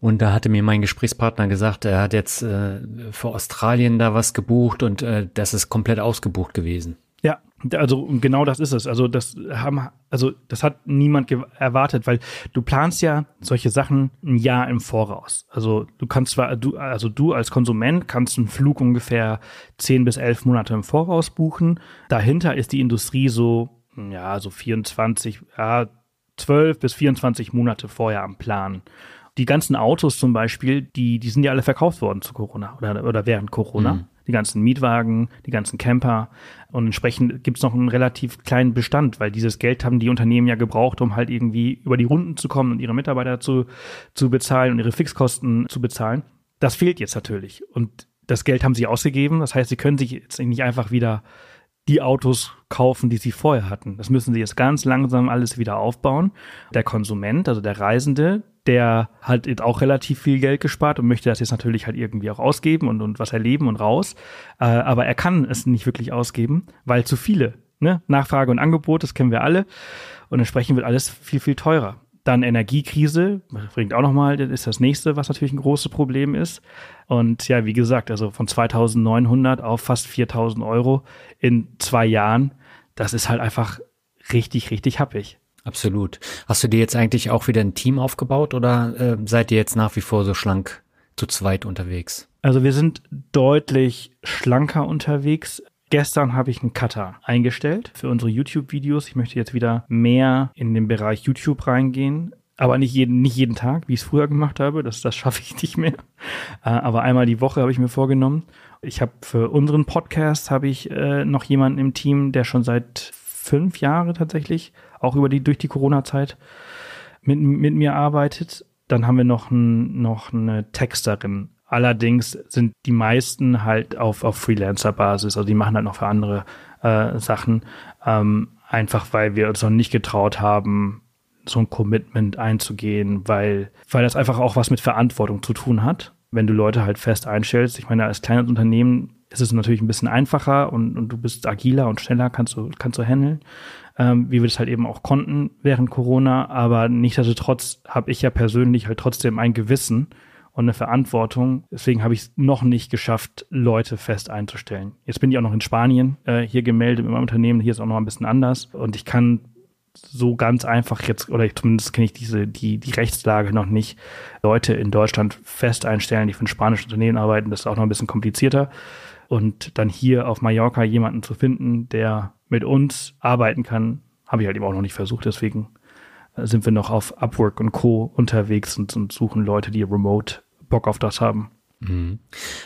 [SPEAKER 2] und da hatte mir mein Gesprächspartner gesagt, er hat jetzt äh, für Australien da was gebucht und äh, das ist komplett ausgebucht gewesen.
[SPEAKER 1] Also genau das ist es. Also das haben, also das hat niemand erwartet, weil du planst ja solche Sachen ein Jahr im Voraus. Also du kannst zwar, du, also du als Konsument kannst einen Flug ungefähr zehn bis elf Monate im Voraus buchen. Dahinter ist die Industrie so, ja, so 24, ja, 12 bis 24 Monate vorher am Plan. Die ganzen Autos zum Beispiel, die, die sind ja alle verkauft worden zu Corona oder, oder während Corona. Mhm die ganzen Mietwagen, die ganzen Camper. Und entsprechend gibt es noch einen relativ kleinen Bestand, weil dieses Geld haben die Unternehmen ja gebraucht, um halt irgendwie über die Runden zu kommen und ihre Mitarbeiter zu, zu bezahlen und ihre Fixkosten zu bezahlen. Das fehlt jetzt natürlich. Und das Geld haben sie ausgegeben. Das heißt, sie können sich jetzt nicht einfach wieder die Autos kaufen, die sie vorher hatten. Das müssen sie jetzt ganz langsam alles wieder aufbauen. Der Konsument, also der Reisende, der hat jetzt auch relativ viel Geld gespart und möchte das jetzt natürlich halt irgendwie auch ausgeben und, und was erleben und raus. Äh, aber er kann es nicht wirklich ausgeben, weil zu viele. Ne? Nachfrage und Angebot, das kennen wir alle. Und entsprechend wird alles viel, viel teurer. Dann Energiekrise, bringt auch nochmal, das ist das nächste, was natürlich ein großes Problem ist. Und ja, wie gesagt, also von 2900 auf fast 4000 Euro in zwei Jahren, das ist halt einfach richtig, richtig happig.
[SPEAKER 2] Absolut. Hast du dir jetzt eigentlich auch wieder ein Team aufgebaut oder äh, seid ihr jetzt nach wie vor so schlank zu zweit unterwegs?
[SPEAKER 1] Also wir sind deutlich schlanker unterwegs. Gestern habe ich einen Cutter eingestellt für unsere YouTube-Videos. Ich möchte jetzt wieder mehr in den Bereich YouTube reingehen. Aber nicht jeden, nicht jeden Tag, wie ich es früher gemacht habe. Das, das schaffe ich nicht mehr. Äh, aber einmal die Woche habe ich mir vorgenommen. Ich habe für unseren Podcast habe ich äh, noch jemanden im Team, der schon seit fünf Jahren tatsächlich auch über die, durch die Corona-Zeit mit, mit mir arbeitet. Dann haben wir noch, ein, noch eine Texterin. Allerdings sind die meisten halt auf, auf Freelancer-Basis, also die machen halt noch für andere äh, Sachen, ähm, einfach weil wir uns noch nicht getraut haben, so ein Commitment einzugehen, weil, weil das einfach auch was mit Verantwortung zu tun hat. Wenn du Leute halt fest einstellst, ich meine, als kleines Unternehmen ist es natürlich ein bisschen einfacher und, und du bist agiler und schneller, kannst du, kannst du handeln ähm, wie wir das halt eben auch konnten während Corona. Aber nichtsdestotrotz habe ich ja persönlich halt trotzdem ein Gewissen und eine Verantwortung. Deswegen habe ich es noch nicht geschafft, Leute fest einzustellen. Jetzt bin ich auch noch in Spanien äh, hier gemeldet mit meinem Unternehmen. Hier ist auch noch ein bisschen anders. Und ich kann so ganz einfach jetzt, oder zumindest kenne ich diese, die, die Rechtslage noch nicht, Leute in Deutschland fest einstellen, die für ein spanisches Unternehmen arbeiten. Das ist auch noch ein bisschen komplizierter. Und dann hier auf Mallorca jemanden zu finden, der mit uns arbeiten kann, habe ich halt eben auch noch nicht versucht. Deswegen sind wir noch auf Upwork und Co. unterwegs und, und suchen Leute, die remote Bock auf das haben.
[SPEAKER 2] Mhm.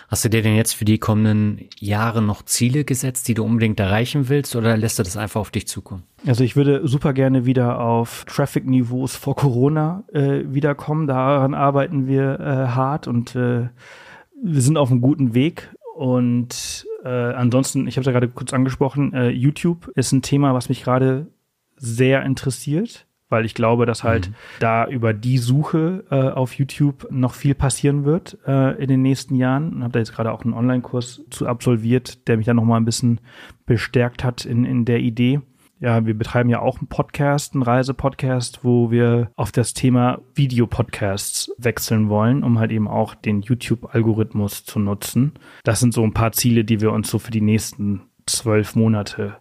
[SPEAKER 2] Hast du dir denn jetzt für die kommenden Jahre noch Ziele gesetzt, die du unbedingt erreichen willst, oder lässt du das einfach auf dich zukommen?
[SPEAKER 1] Also ich würde super gerne wieder auf Traffic-Niveaus vor Corona äh, wiederkommen. Daran arbeiten wir äh, hart und äh, wir sind auf einem guten Weg. Und äh, ansonsten, ich habe es ja gerade kurz angesprochen, äh, YouTube ist ein Thema, was mich gerade sehr interessiert weil ich glaube, dass halt mhm. da über die Suche äh, auf YouTube noch viel passieren wird äh, in den nächsten Jahren. Ich habe da jetzt gerade auch einen Online-Kurs zu absolviert, der mich dann noch mal ein bisschen bestärkt hat in, in der Idee. Ja, wir betreiben ja auch einen Podcast, einen Reisepodcast, wo wir auf das Thema Videopodcasts wechseln wollen, um halt eben auch den YouTube-Algorithmus zu nutzen. Das sind so ein paar Ziele, die wir uns so für die nächsten zwölf Monate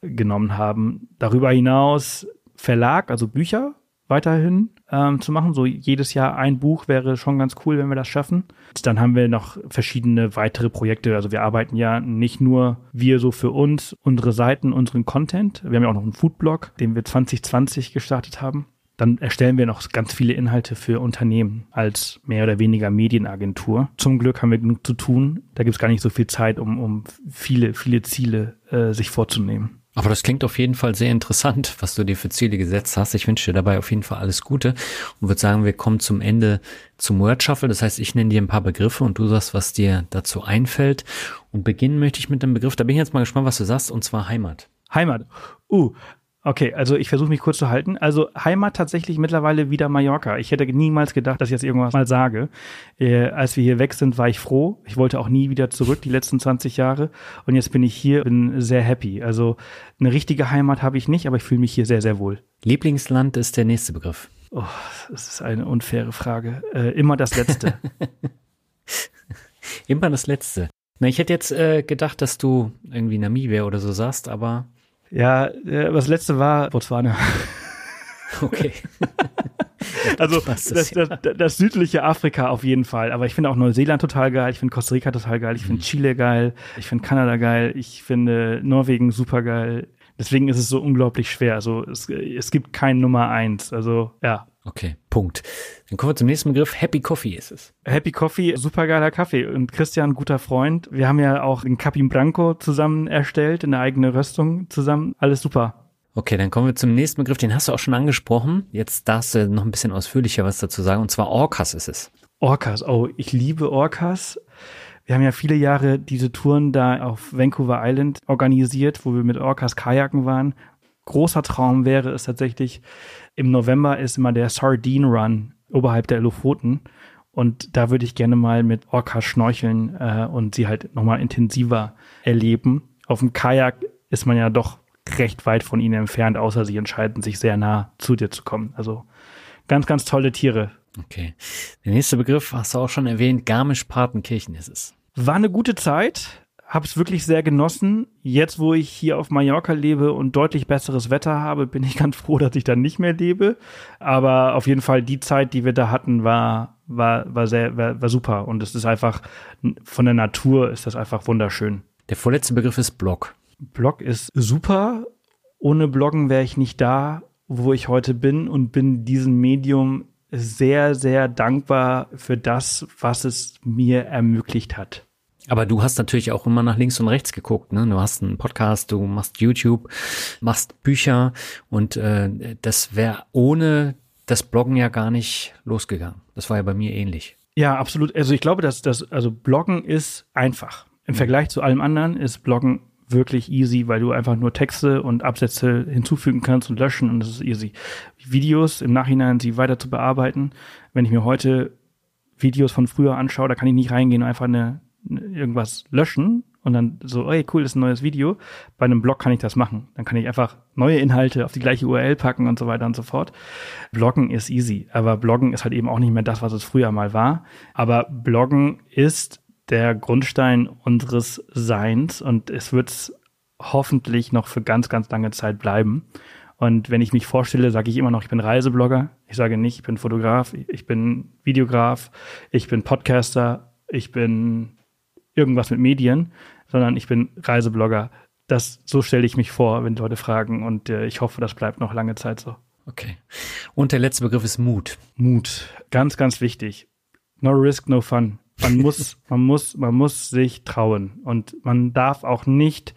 [SPEAKER 1] genommen haben. Darüber hinaus Verlag, also Bücher weiterhin ähm, zu machen. So jedes Jahr ein Buch wäre schon ganz cool, wenn wir das schaffen. Dann haben wir noch verschiedene weitere Projekte. Also wir arbeiten ja nicht nur wir so für uns, unsere Seiten, unseren Content. Wir haben ja auch noch einen Foodblog, den wir 2020 gestartet haben. Dann erstellen wir noch ganz viele Inhalte für Unternehmen als mehr oder weniger Medienagentur. Zum Glück haben wir genug zu tun. Da gibt es gar nicht so viel Zeit, um, um viele, viele Ziele äh, sich vorzunehmen.
[SPEAKER 2] Aber das klingt auf jeden Fall sehr interessant, was du dir für Ziele gesetzt hast. Ich wünsche dir dabei auf jeden Fall alles Gute und würde sagen, wir kommen zum Ende zum Word Shuffle. Das heißt, ich nenne dir ein paar Begriffe und du sagst, was dir dazu einfällt. Und beginnen möchte ich mit dem Begriff, da bin ich jetzt mal gespannt, was du sagst, und zwar Heimat.
[SPEAKER 1] Heimat. Uh, Okay, also ich versuche mich kurz zu halten. Also Heimat tatsächlich mittlerweile wieder Mallorca. Ich hätte niemals gedacht, dass ich jetzt irgendwas mal sage. Äh, als wir hier weg sind, war ich froh. Ich wollte auch nie wieder zurück, die letzten 20 Jahre. Und jetzt bin ich hier, bin sehr happy. Also eine richtige Heimat habe ich nicht, aber ich fühle mich hier sehr, sehr wohl.
[SPEAKER 2] Lieblingsland ist der nächste Begriff.
[SPEAKER 1] Oh, das ist eine unfaire Frage. Äh, immer das Letzte. [LAUGHS]
[SPEAKER 2] immer das Letzte. Na, ich hätte jetzt äh, gedacht, dass du irgendwie Namibia oder so sagst, aber
[SPEAKER 1] ja, äh, das letzte war Botswana. [LAUGHS]
[SPEAKER 2] Okay. [LAUGHS]
[SPEAKER 1] also das, das, das, das, südliche Afrika auf jeden Fall. Aber ich finde auch Neuseeland total geil. Ich finde Costa Rica total geil. Ich finde mhm. Chile geil. Ich finde Kanada geil. Ich finde Norwegen super geil. Deswegen ist es so unglaublich schwer. Also es, es gibt kein Nummer eins. Also ja.
[SPEAKER 2] Okay, Punkt. Dann kommen wir zum nächsten Begriff. Happy Coffee ist es.
[SPEAKER 1] Happy Coffee, supergeiler Kaffee. Und Christian, guter Freund. Wir haben ja auch den Capim Branco zusammen erstellt, in der eigenen Röstung zusammen. Alles super.
[SPEAKER 2] Okay, dann kommen wir zum nächsten Begriff. Den hast du auch schon angesprochen. Jetzt darfst du noch ein bisschen ausführlicher was dazu sagen. Und zwar Orcas ist es.
[SPEAKER 1] Orcas. Oh, ich liebe Orcas. Wir haben ja viele Jahre diese Touren da auf Vancouver Island organisiert, wo wir mit Orcas Kajaken waren. Großer Traum wäre es tatsächlich, im November ist immer der Sardine Run oberhalb der Lofoten. Und da würde ich gerne mal mit Orcas schnorcheln äh, und sie halt nochmal intensiver erleben. Auf dem Kajak ist man ja doch recht weit von ihnen entfernt, außer sie entscheiden sich sehr nah zu dir zu kommen. Also ganz, ganz tolle Tiere.
[SPEAKER 2] Okay. Der nächste Begriff hast du auch schon erwähnt, Garmisch-Partenkirchen ist es.
[SPEAKER 1] War eine gute Zeit habe es wirklich sehr genossen. Jetzt, wo ich hier auf Mallorca lebe und deutlich besseres Wetter habe, bin ich [LAUGHS] ganz froh, dass ich da nicht mehr lebe. Aber auf jeden Fall die Zeit, die wir da hatten, war war war sehr war, war super und es ist einfach von der Natur ist das einfach wunderschön.
[SPEAKER 2] Der vorletzte Begriff ist Blog.
[SPEAKER 1] Blog ist super. Ohne Bloggen wäre ich nicht da, wo ich heute bin und bin diesem Medium sehr sehr dankbar für das, was es mir ermöglicht hat.
[SPEAKER 2] Aber du hast natürlich auch immer nach links und rechts geguckt. Ne? Du hast einen Podcast, du machst YouTube, machst Bücher und äh, das wäre ohne das Bloggen ja gar nicht losgegangen. Das war ja bei mir ähnlich.
[SPEAKER 1] Ja, absolut. Also ich glaube, dass das, also Bloggen ist einfach. Im mhm. Vergleich zu allem anderen ist Bloggen wirklich easy, weil du einfach nur Texte und Absätze hinzufügen kannst und löschen und das ist easy. Videos im Nachhinein sie weiter zu bearbeiten. Wenn ich mir heute Videos von früher anschaue, da kann ich nicht reingehen und einfach eine irgendwas löschen und dann so, ey, cool, ist ein neues Video. Bei einem Blog kann ich das machen. Dann kann ich einfach neue Inhalte auf die gleiche URL packen und so weiter und so fort. Bloggen ist easy, aber Bloggen ist halt eben auch nicht mehr das, was es früher mal war. Aber Bloggen ist der Grundstein unseres Seins und es wird hoffentlich noch für ganz, ganz lange Zeit bleiben. Und wenn ich mich vorstelle, sage ich immer noch, ich bin Reiseblogger. Ich sage nicht, ich bin Fotograf, ich bin Videograf, ich bin Podcaster, ich bin irgendwas mit Medien, sondern ich bin Reiseblogger. Das, so stelle ich mich vor, wenn Leute fragen und äh, ich hoffe, das bleibt noch lange Zeit so.
[SPEAKER 2] Okay. Und der letzte Begriff ist Mut.
[SPEAKER 1] Mut. Ganz, ganz wichtig. No risk, no fun. Man muss, [LAUGHS] man muss, man muss sich trauen. Und man darf auch nicht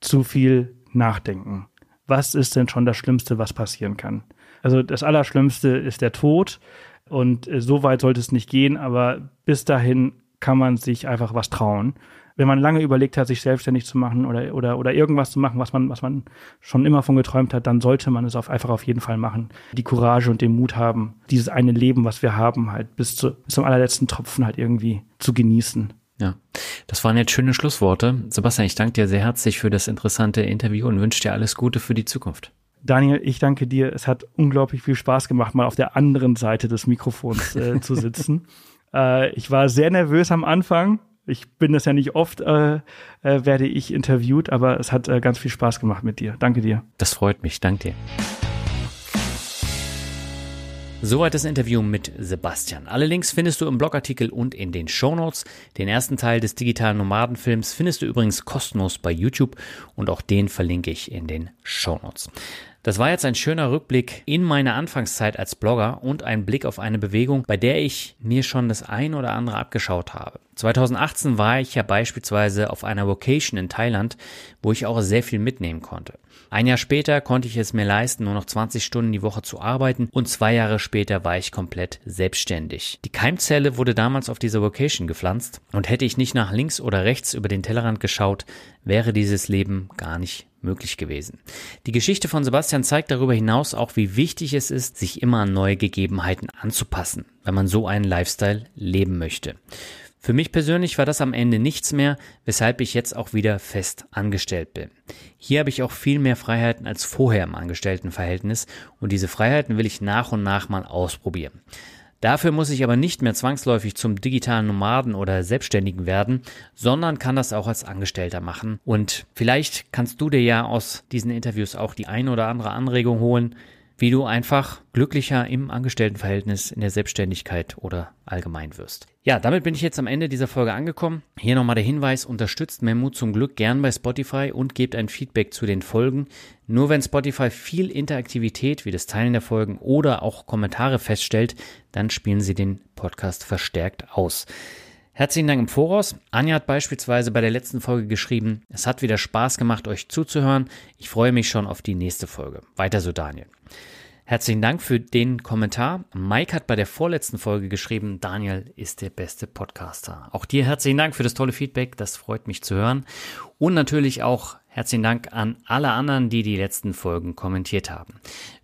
[SPEAKER 1] zu viel nachdenken. Was ist denn schon das Schlimmste, was passieren kann? Also das Allerschlimmste ist der Tod. Und äh, so weit sollte es nicht gehen, aber bis dahin kann man sich einfach was trauen wenn man lange überlegt hat, sich selbstständig zu machen oder, oder, oder irgendwas zu machen, was man, was man schon immer von geträumt hat, dann sollte man es auf, einfach auf jeden Fall machen. Die Courage und den Mut haben, dieses eine Leben, was wir haben, halt bis, zu, bis zum allerletzten Tropfen halt irgendwie zu genießen.
[SPEAKER 2] Ja, das waren jetzt schöne Schlussworte. Sebastian, ich danke dir sehr herzlich für das interessante Interview und wünsche dir alles Gute für die Zukunft.
[SPEAKER 1] Daniel, ich danke dir. Es hat unglaublich viel Spaß gemacht, mal auf der anderen Seite des Mikrofons äh, zu sitzen. [LAUGHS] äh, ich war sehr nervös am Anfang, ich bin das ja nicht oft, äh, äh, werde ich interviewt, aber es hat äh, ganz viel Spaß gemacht mit dir. Danke dir.
[SPEAKER 2] Das freut mich. Danke dir. Soweit das Interview mit Sebastian. Alle Links findest du im Blogartikel und in den Shownotes. Den ersten Teil des digitalen Nomadenfilms findest du übrigens kostenlos bei YouTube und auch den verlinke ich in den Shownotes. Das war jetzt ein schöner Rückblick in meine Anfangszeit als Blogger und ein Blick auf eine Bewegung, bei der ich mir schon das ein oder andere abgeschaut habe. 2018 war ich ja beispielsweise auf einer Vocation in Thailand, wo ich auch sehr viel mitnehmen konnte. Ein Jahr später konnte ich es mir leisten, nur noch 20 Stunden die Woche zu arbeiten und zwei Jahre später war ich komplett selbstständig. Die Keimzelle wurde damals auf dieser Vocation gepflanzt und hätte ich nicht nach links oder rechts über den Tellerrand geschaut, wäre dieses Leben gar nicht möglich gewesen. Die Geschichte von Sebastian zeigt darüber hinaus auch, wie wichtig es ist, sich immer an neue Gegebenheiten anzupassen, wenn man so einen Lifestyle leben möchte. Für mich persönlich war das am Ende nichts mehr, weshalb ich jetzt auch wieder fest angestellt bin. Hier habe ich auch viel mehr Freiheiten als vorher im Angestelltenverhältnis und diese Freiheiten will ich nach und nach mal ausprobieren. Dafür muss ich aber nicht mehr zwangsläufig zum digitalen Nomaden oder Selbstständigen werden, sondern kann das auch als Angestellter machen. Und vielleicht kannst du dir ja aus diesen Interviews auch die ein oder andere Anregung holen, wie du einfach glücklicher im Angestelltenverhältnis, in der Selbstständigkeit oder allgemein wirst. Ja, damit bin ich jetzt am Ende dieser Folge angekommen. Hier nochmal der Hinweis, unterstützt Mut zum Glück gern bei Spotify und gebt ein Feedback zu den Folgen. Nur wenn Spotify viel Interaktivität wie das Teilen der Folgen oder auch Kommentare feststellt, dann spielen sie den Podcast verstärkt aus. Herzlichen Dank im Voraus. Anja hat beispielsweise bei der letzten Folge geschrieben, es hat wieder Spaß gemacht, euch zuzuhören. Ich freue mich schon auf die nächste Folge. Weiter so, Daniel. Herzlichen Dank für den Kommentar. Mike hat bei der vorletzten Folge geschrieben, Daniel ist der beste Podcaster. Auch dir herzlichen Dank für das tolle Feedback. Das freut mich zu hören. Und natürlich auch herzlichen Dank an alle anderen, die die letzten Folgen kommentiert haben.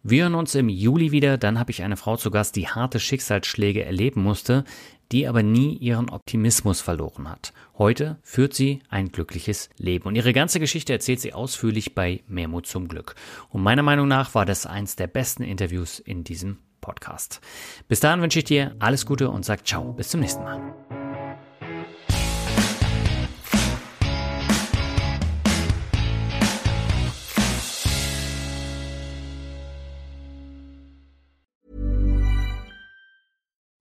[SPEAKER 2] Wir hören uns im Juli wieder. Dann habe ich eine Frau zu Gast, die harte Schicksalsschläge erleben musste die aber nie ihren Optimismus verloren hat. Heute führt sie ein glückliches Leben und ihre ganze Geschichte erzählt sie ausführlich bei Memo zum Glück. Und meiner Meinung nach war das eins der besten Interviews in diesem Podcast. Bis dahin wünsche ich dir alles Gute und sag ciao, bis zum nächsten Mal.